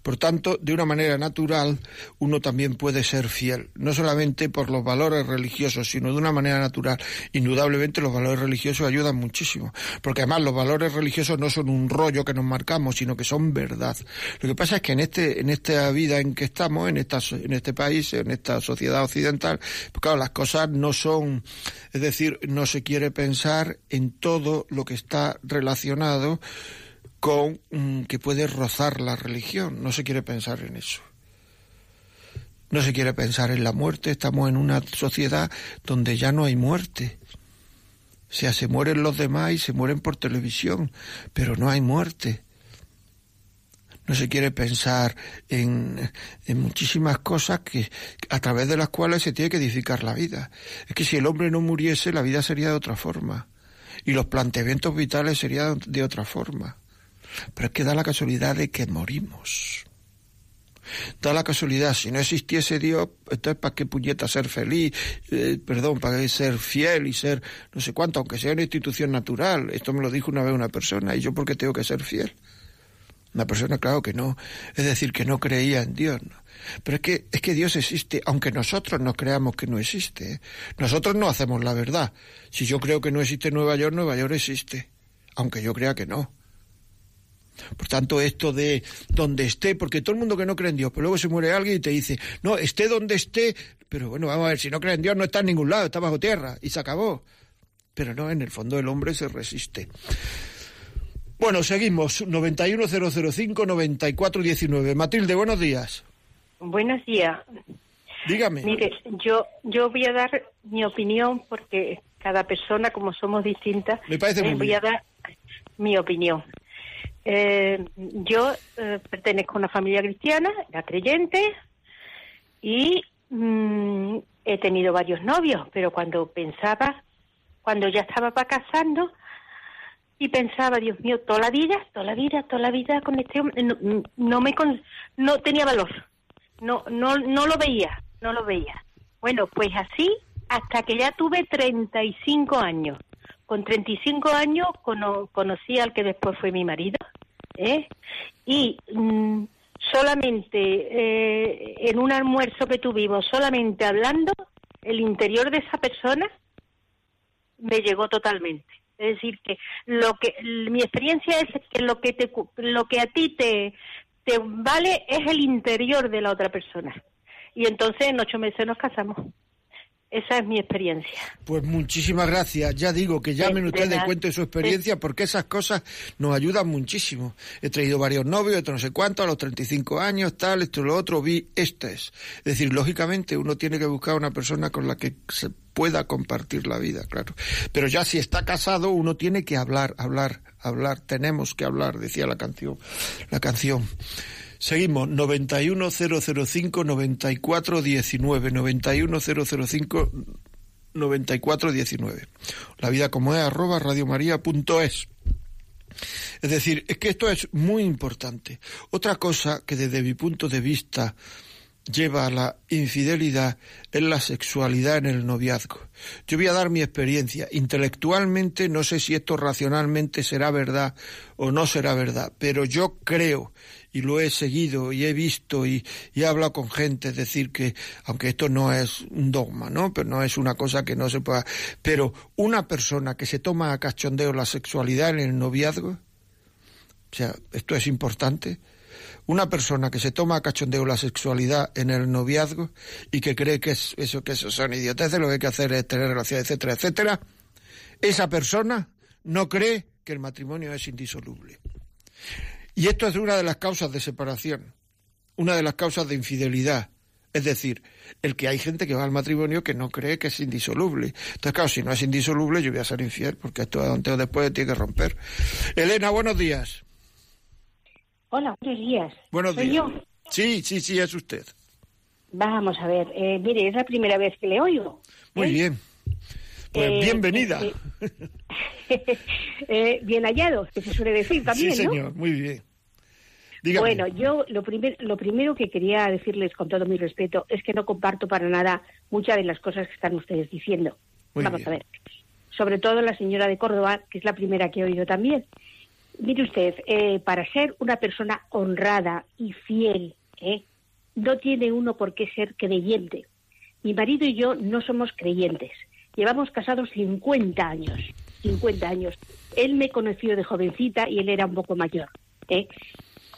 Por tanto, de una manera natural, uno también puede ser fiel. No solamente por los valores religiosos, sino de una manera natural. Indudablemente los valores religiosos ayudan muchísimo. Porque además los valores religiosos no son un rollo que nos marcamos, sino que son verdad. Lo que pasa es que en este, en esta vida en que estamos, en esta, en este país, en esta sociedad occidental, pues claro, las cosas no son, es decir, no se quiere pensar en todo todo lo que está relacionado con mm, que puede rozar la religión. No se quiere pensar en eso. No se quiere pensar en la muerte. Estamos en una sociedad donde ya no hay muerte. O sea, se mueren los demás y se mueren por televisión, pero no hay muerte. No se quiere pensar en, en muchísimas cosas que, a través de las cuales se tiene que edificar la vida. Es que si el hombre no muriese, la vida sería de otra forma y los planteamientos vitales serían de otra forma. Pero es que da la casualidad de que morimos. Da la casualidad, si no existiese Dios, entonces ¿para qué puñeta ser feliz? Eh, perdón, ¿para qué ser fiel y ser no sé cuánto, aunque sea una institución natural? Esto me lo dijo una vez una persona, ¿y yo por qué tengo que ser fiel? Una persona, claro que no, es decir, que no creía en Dios. Pero es que, es que Dios existe, aunque nosotros no creamos que no existe. Nosotros no hacemos la verdad. Si yo creo que no existe Nueva York, Nueva York existe, aunque yo crea que no. Por tanto, esto de donde esté, porque todo el mundo que no cree en Dios, pero luego se muere alguien y te dice, no, esté donde esté, pero bueno, vamos a ver, si no cree en Dios no está en ningún lado, está bajo tierra, y se acabó. Pero no, en el fondo el hombre se resiste. Bueno, seguimos. 91005-9419. Matilde, buenos días. Buenos días. Dígame. Mire, yo, yo voy a dar mi opinión porque cada persona, como somos distintas, Me parece muy voy a dar mi opinión. Eh, yo eh, pertenezco a una familia cristiana, era creyente, y mm, he tenido varios novios, pero cuando pensaba, cuando ya estaba para casarnos, y pensaba, Dios mío, toda la vida, toda la vida, toda la vida con este hombre, no, me no tenía valor, no, no, no lo veía, no lo veía. Bueno, pues así hasta que ya tuve 35 años. Con 35 años conocí al que después fue mi marido, ¿eh? Y mm, solamente eh, en un almuerzo que tuvimos, solamente hablando, el interior de esa persona me llegó totalmente. Es decir, que lo que mi experiencia es que lo que te, lo que a ti te, te vale es el interior de la otra persona. Y entonces en ocho meses nos casamos. Esa es mi experiencia. Pues muchísimas gracias. Ya digo que llamen De- ustedes de cuenten su experiencia porque esas cosas nos ayudan muchísimo. He traído varios novios, esto no sé cuánto, a los 35 años, tal, esto, lo otro, vi, este es. Es decir, lógicamente uno tiene que buscar una persona con la que se pueda compartir la vida, claro. Pero ya si está casado, uno tiene que hablar, hablar, hablar. Tenemos que hablar, decía la canción. La canción. Seguimos, 91005-9419, 91005 9419. La vida como es, arroba radiomaria.es. Es decir, es que esto es muy importante. Otra cosa que desde mi punto de vista lleva a la infidelidad es la sexualidad en el noviazgo. Yo voy a dar mi experiencia. Intelectualmente no sé si esto racionalmente será verdad o no será verdad, pero yo creo y lo he seguido y he visto y, he hablado con gente, decir, que aunque esto no es un dogma, ¿no? Pero no es una cosa que no se pueda. Pero una persona que se toma a cachondeo la sexualidad en el noviazgo, o sea, esto es importante. Una persona que se toma a cachondeo la sexualidad en el noviazgo y que cree que es eso, que eso son idioteces, lo que hay que hacer es tener relaciones, etcétera, etcétera, esa persona no cree que el matrimonio es indisoluble. Y esto es una de las causas de separación, una de las causas de infidelidad. Es decir, el que hay gente que va al matrimonio que no cree que es indisoluble. Entonces, claro, si no es indisoluble, yo voy a ser infiel, porque esto antes o después tiene que romper. Elena, buenos días. Hola, buenos días. Buenos ¿Soy días. yo? Sí, sí, sí, es usted. Vamos a ver. eh, mire, es la primera vez que le oigo. Muy ¿eh? bien. Pues Eh, bienvenida. eh, bien hallado, que se suele decir también, sí, ¿no? señor, muy bien. Dígame. Bueno, yo lo, primer- lo primero que quería decirles con todo mi respeto es que no comparto para nada muchas de las cosas que están ustedes diciendo. Muy Vamos bien. a ver. Sobre todo la señora de Córdoba, que es la primera que he oído también. Mire usted, eh, para ser una persona honrada y fiel, ¿eh? no tiene uno por qué ser creyente. Mi marido y yo no somos creyentes. Llevamos casados 50 años. 50 años. Él me conoció de jovencita y él era un poco mayor. ¿eh?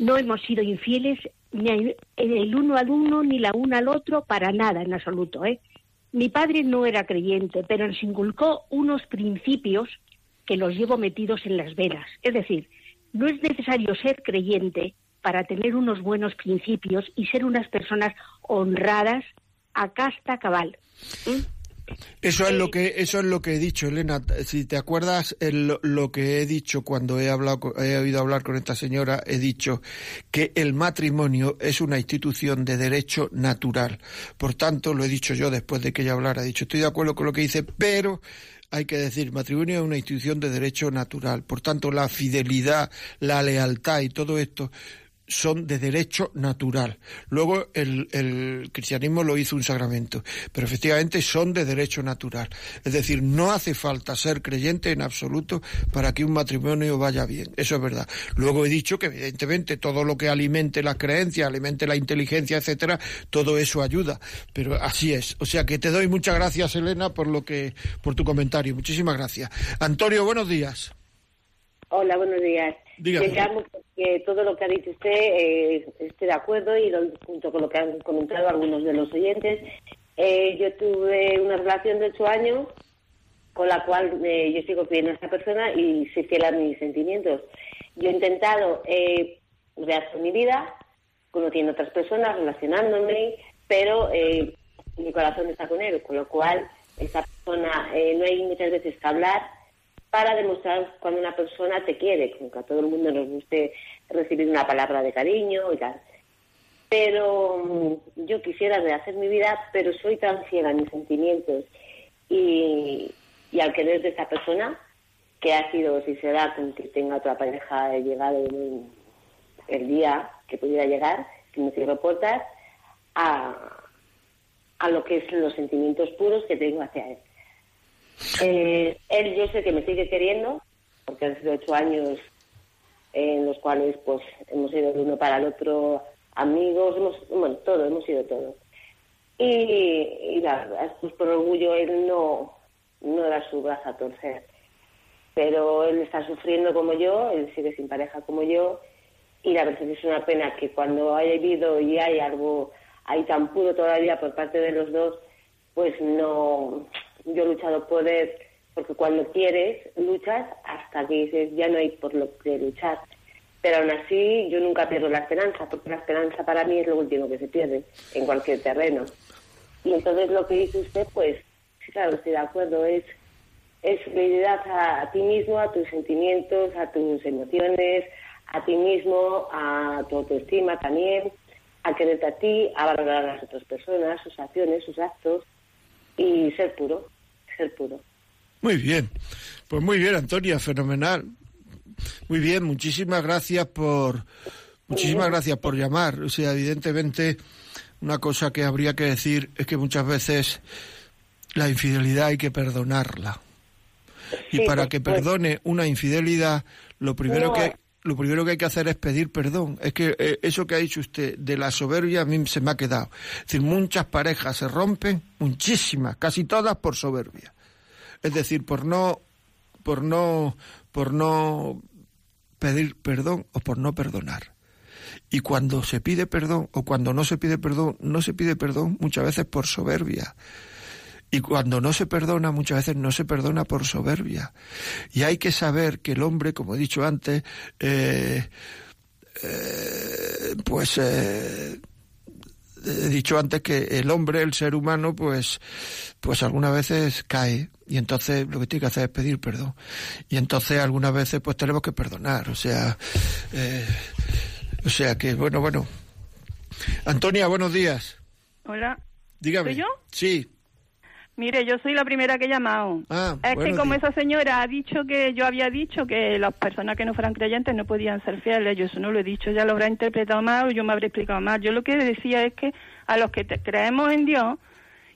No hemos sido infieles ni el uno al uno ni la una al otro para nada en absoluto. ¿eh? Mi padre no era creyente, pero nos inculcó unos principios que los llevo metidos en las venas. Es decir, no es necesario ser creyente para tener unos buenos principios y ser unas personas honradas a casta cabal. ¿Mm? Eso es lo que eso es lo que he dicho, Elena. Si te acuerdas el- lo que he dicho cuando he hablado he oído hablar con esta señora, he dicho que el matrimonio es una institución de derecho natural. Por tanto, lo he dicho yo después de que ella hablara, he dicho, estoy de acuerdo con lo que dice, pero hay que decir, matrimonio es una institución de derecho natural. Por tanto, la fidelidad, la lealtad y todo esto son de derecho natural. Luego el, el cristianismo lo hizo un sacramento, pero efectivamente son de derecho natural. Es decir, no hace falta ser creyente en absoluto para que un matrimonio vaya bien. Eso es verdad. Luego he dicho que evidentemente todo lo que alimente las creencias, alimente la inteligencia, etcétera, todo eso ayuda. Pero así es. O sea que te doy muchas gracias, Elena, por lo que, por tu comentario. Muchísimas gracias. Antonio, buenos días. Hola, buenos días. Dígame. Porque todo lo que ha dicho usted eh, estoy de acuerdo y lo- junto con lo que han comentado algunos de los oyentes. Eh, yo tuve una relación de ocho años con la cual eh, yo sigo creyendo a esta persona y soy fiel a mis sentimientos. Yo he intentado eh, rehacer mi vida, conociendo otras personas, relacionándome, pero eh, mi corazón está con él, con lo cual esa persona eh, no hay muchas veces que hablar para demostrar cuando una persona te quiere, como que a todo el mundo nos guste recibir una palabra de cariño y tal. Pero mm, yo quisiera rehacer mi vida, pero soy tan ciega en mis sentimientos y, y al querer de esta persona, que ha sido, si se da con que tenga otra pareja, he llegado el día que pudiera llegar, que me cierro puertas, a, a lo que es los sentimientos puros que tengo hacia él. Eh, él yo sé que me sigue queriendo, porque han sido ocho años en los cuales pues hemos ido de uno para el otro amigos, hemos, bueno, todo, hemos sido todo. Y, y la pues por orgullo él no, no da su brazo a torcer. Pero él está sufriendo como yo, él sigue sin pareja como yo, y la verdad es que es una pena que cuando haya habido y hay algo ahí tan puro todavía por parte de los dos, pues no, yo he luchado por él, porque cuando quieres, luchas hasta que dices, ya no hay por lo que luchar. Pero aún así, yo nunca pierdo la esperanza, porque la esperanza para mí es lo último que se pierde en cualquier terreno. Y entonces lo que dice usted, pues, sí, claro, estoy de acuerdo, es, es a, a ti mismo, a tus sentimientos, a tus emociones, a ti mismo, a tu autoestima también, a quererte a ti, a valorar a las otras personas, sus acciones, sus actos y ser puro, ser puro. Muy bien, pues muy bien, Antonia, fenomenal. Muy bien, muchísimas gracias por muchísimas gracias por llamar. O sea, evidentemente una cosa que habría que decir es que muchas veces la infidelidad hay que perdonarla. Y Sí, para pues, que perdone una infidelidad, lo primero No. que lo primero que hay que hacer es pedir perdón. Es que eh, eso que ha dicho usted de la soberbia a mí se me ha quedado. Es decir, muchas parejas se rompen, muchísimas, casi todas por soberbia. Es decir, por no por no por no pedir perdón o por no perdonar. Y cuando se pide perdón o cuando no se pide perdón, no se pide perdón muchas veces por soberbia. Y cuando no se perdona, muchas veces no se perdona por soberbia. Y hay que saber que el hombre, como he dicho antes, eh, eh, pues eh, he dicho antes que el hombre, el ser humano, pues, pues algunas veces cae y entonces lo que tiene que hacer es pedir perdón. Y entonces algunas veces pues tenemos que perdonar. O sea, eh, o sea que bueno, bueno. Antonia, buenos días. Hola. Dígame. ¿Soy yo? Sí. Mire, yo soy la primera que he llamado. Ah, es que como esa señora ha dicho que yo había dicho que las personas que no fueran creyentes no podían ser fieles, yo eso no lo he dicho, ya lo habrá interpretado mal o yo me habré explicado mal. Yo lo que decía es que a los que te- creemos en Dios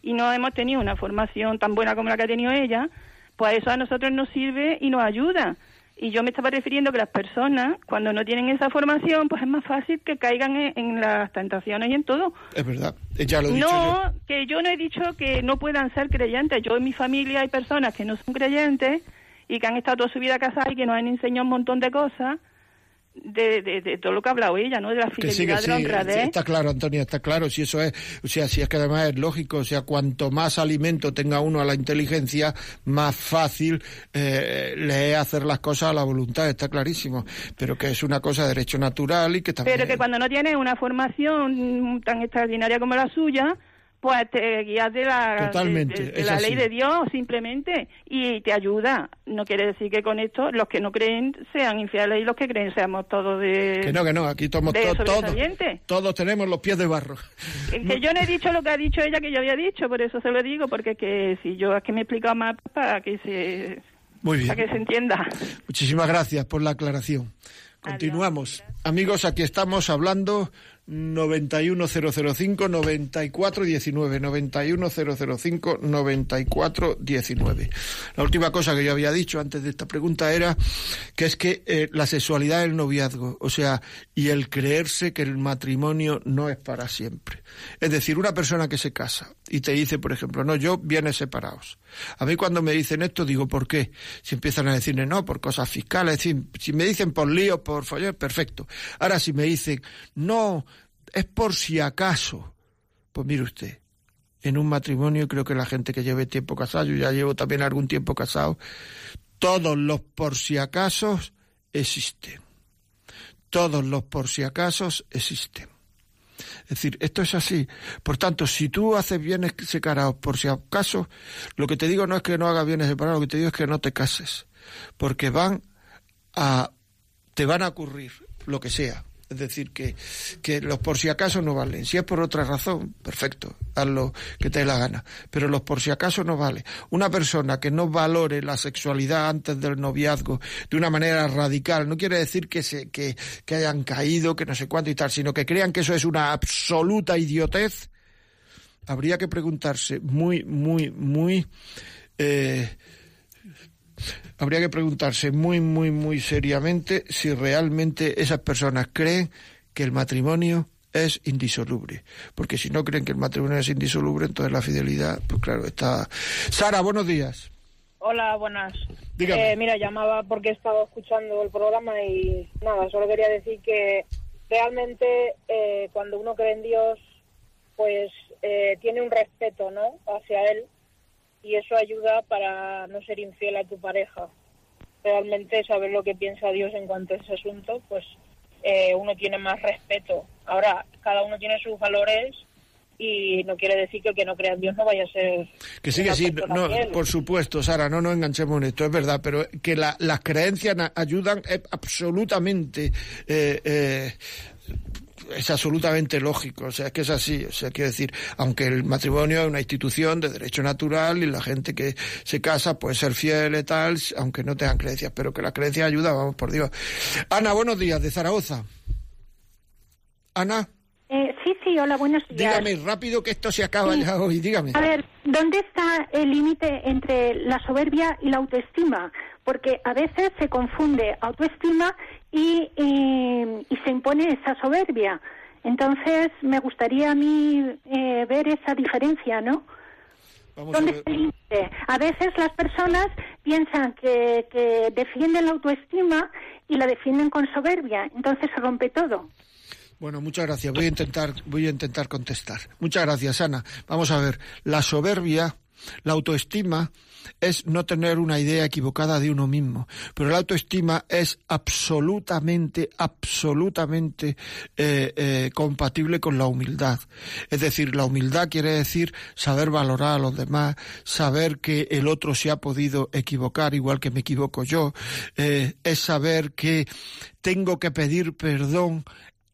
y no hemos tenido una formación tan buena como la que ha tenido ella, pues eso a nosotros nos sirve y nos ayuda. Y yo me estaba refiriendo que las personas, cuando no tienen esa formación, pues es más fácil que caigan en, en las tentaciones y en todo. Es verdad. Ya lo he dicho No, yo. que yo no he dicho que no puedan ser creyentes. Yo en mi familia hay personas que no son creyentes y que han estado toda su vida casadas y que nos han enseñado un montón de cosas de, de, de todo lo que ha hablado ella, ¿no? De la Que sí, fidelidad, sí, de la honradez. está claro, Antonia, está claro, si eso es, o sea, si es que además es lógico, o sea, cuanto más alimento tenga uno a la inteligencia, más fácil eh, le es hacer las cosas a la voluntad, está clarísimo, pero que es una cosa de derecho natural y que también... Pero que cuando no tienes una formación tan extraordinaria como la suya, pues te guías de la, Totalmente, de, de- de es la así. ley de Dios simplemente y te ayuda. No quiere decir que con esto los que no creen sean infieles y los que creen seamos todos de... Que no, que no, aquí somos to- todos, todos tenemos los pies de barro. Que, que yo no he dicho lo que ha dicho ella que yo había dicho, por eso se lo digo, porque es que si yo es que me he explicado más para que se, Muy bien. para que se entienda. Muchísimas gracias por la aclaración. Continuamos. Amigos, aquí estamos hablando 91005 9419 91005 9419. La última cosa que yo había dicho antes de esta pregunta era que es que eh, la sexualidad es el noviazgo, o sea, y el creerse que el matrimonio no es para siempre. Es decir, una persona que se casa y te dice, por ejemplo, no, yo bienes separados. A mí cuando me dicen esto digo, ¿por qué? Si empiezan a decirme, no, por cosas fiscales, es decir, si me dicen por lío, por follar, perfecto. Ahora si me dicen, no, es por si acaso, pues mire usted, en un matrimonio creo que la gente que lleve tiempo casado, yo ya llevo también algún tiempo casado, todos los por si acaso existen. Todos los por si acaso existen. Es decir, esto es así. Por tanto, si tú haces bienes separados por si acaso, lo que te digo no es que no hagas bienes separados, lo que te digo es que no te cases. Porque van a, te van a ocurrir lo que sea. Es decir, que, que los por si acaso no valen. Si es por otra razón, perfecto, haz lo que te dé la gana. Pero los por si acaso no vale. Una persona que no valore la sexualidad antes del noviazgo de una manera radical, no quiere decir que, se, que, que hayan caído, que no sé cuánto y tal, sino que crean que eso es una absoluta idiotez, habría que preguntarse muy, muy, muy... Eh, habría que preguntarse muy, muy, muy seriamente si realmente esas personas creen que el matrimonio es indisoluble. Porque si no creen que el matrimonio es indisoluble, entonces la fidelidad, pues claro, está... Sara, buenos días. Hola, buenas. Dígame. Eh, mira, llamaba porque he estado escuchando el programa y nada, solo quería decir que realmente eh, cuando uno cree en Dios, pues eh, tiene un respeto, ¿no? Hacia él y eso ayuda para no ser infiel a tu pareja. Realmente saber lo que piensa Dios en cuanto a ese asunto, pues eh, uno tiene más respeto. Ahora, cada uno tiene sus valores y no quiere decir que el que no crea en Dios no vaya a ser... Que sí, que sí, no, por supuesto, Sara, no nos enganchemos en esto, es verdad, pero que las creencias ayudan es absolutamente... Eh, eh, es absolutamente lógico, o sea, es que es así, o sea, quiero decir, aunque el matrimonio es una institución de derecho natural y la gente que se casa puede ser fiel y tal, aunque no tengan creencias, pero que la creencia ayuda, vamos, por Dios. Ana, buenos días, de Zaragoza. Ana. Eh, sí, sí, hola, buenos días. Dígame rápido que esto se acaba ya hoy, dígame. A ver, ¿dónde está el límite entre la soberbia y la autoestima? Porque a veces se confunde autoestima y, y, se impone esa soberbia. Entonces, me gustaría a mí eh, ver esa diferencia, ¿no? ¿Dónde está el límite? A veces las personas piensan que, que defienden la autoestima y la defienden con soberbia, entonces se rompe todo. Bueno, muchas gracias. Voy a intentar, voy a intentar contestar. Muchas gracias, Ana. Vamos a ver. La soberbia, la autoestima, es no tener una idea equivocada de uno mismo. Pero la autoestima es absolutamente, absolutamente eh, eh, compatible con la humildad. Es decir, la humildad quiere decir saber valorar a los demás, saber que el otro se ha podido equivocar igual que me equivoco yo, eh, es saber que tengo que pedir perdón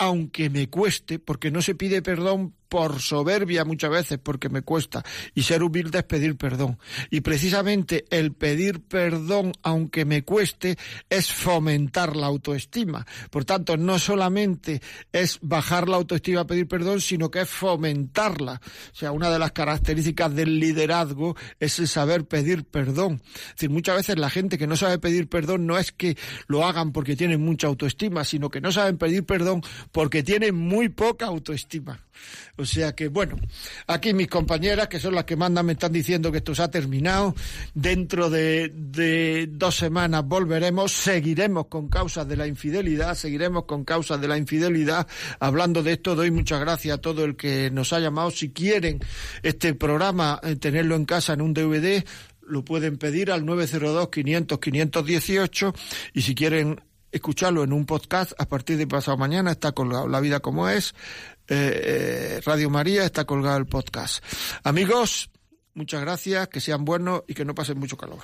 aunque me cueste, porque no se pide perdón por soberbia muchas veces, porque me cuesta, y ser humilde es pedir perdón. Y precisamente el pedir perdón, aunque me cueste, es fomentar la autoestima. Por tanto, no solamente es bajar la autoestima a pedir perdón, sino que es fomentarla. O sea, una de las características del liderazgo es el saber pedir perdón. Es decir, muchas veces la gente que no sabe pedir perdón no es que lo hagan porque tienen mucha autoestima, sino que no saben pedir perdón porque tienen muy poca autoestima. O sea que, bueno, aquí mis compañeras, que son las que mandan, me están diciendo que esto se ha terminado. Dentro de, dos semanas volveremos, seguiremos con causas de la infidelidad, seguiremos con causas de la infidelidad. Hablando de esto, doy muchas gracias a todo el que nos ha llamado. Si quieren este programa, eh, tenerlo en casa en un DVD, lo pueden pedir al 902 500 518 y si quieren escucharlo en un podcast a partir de pasado mañana está colgado La vida como es eh, Radio María está colgado el podcast. Amigos, muchas gracias, que sean buenos y que no pasen mucho calor.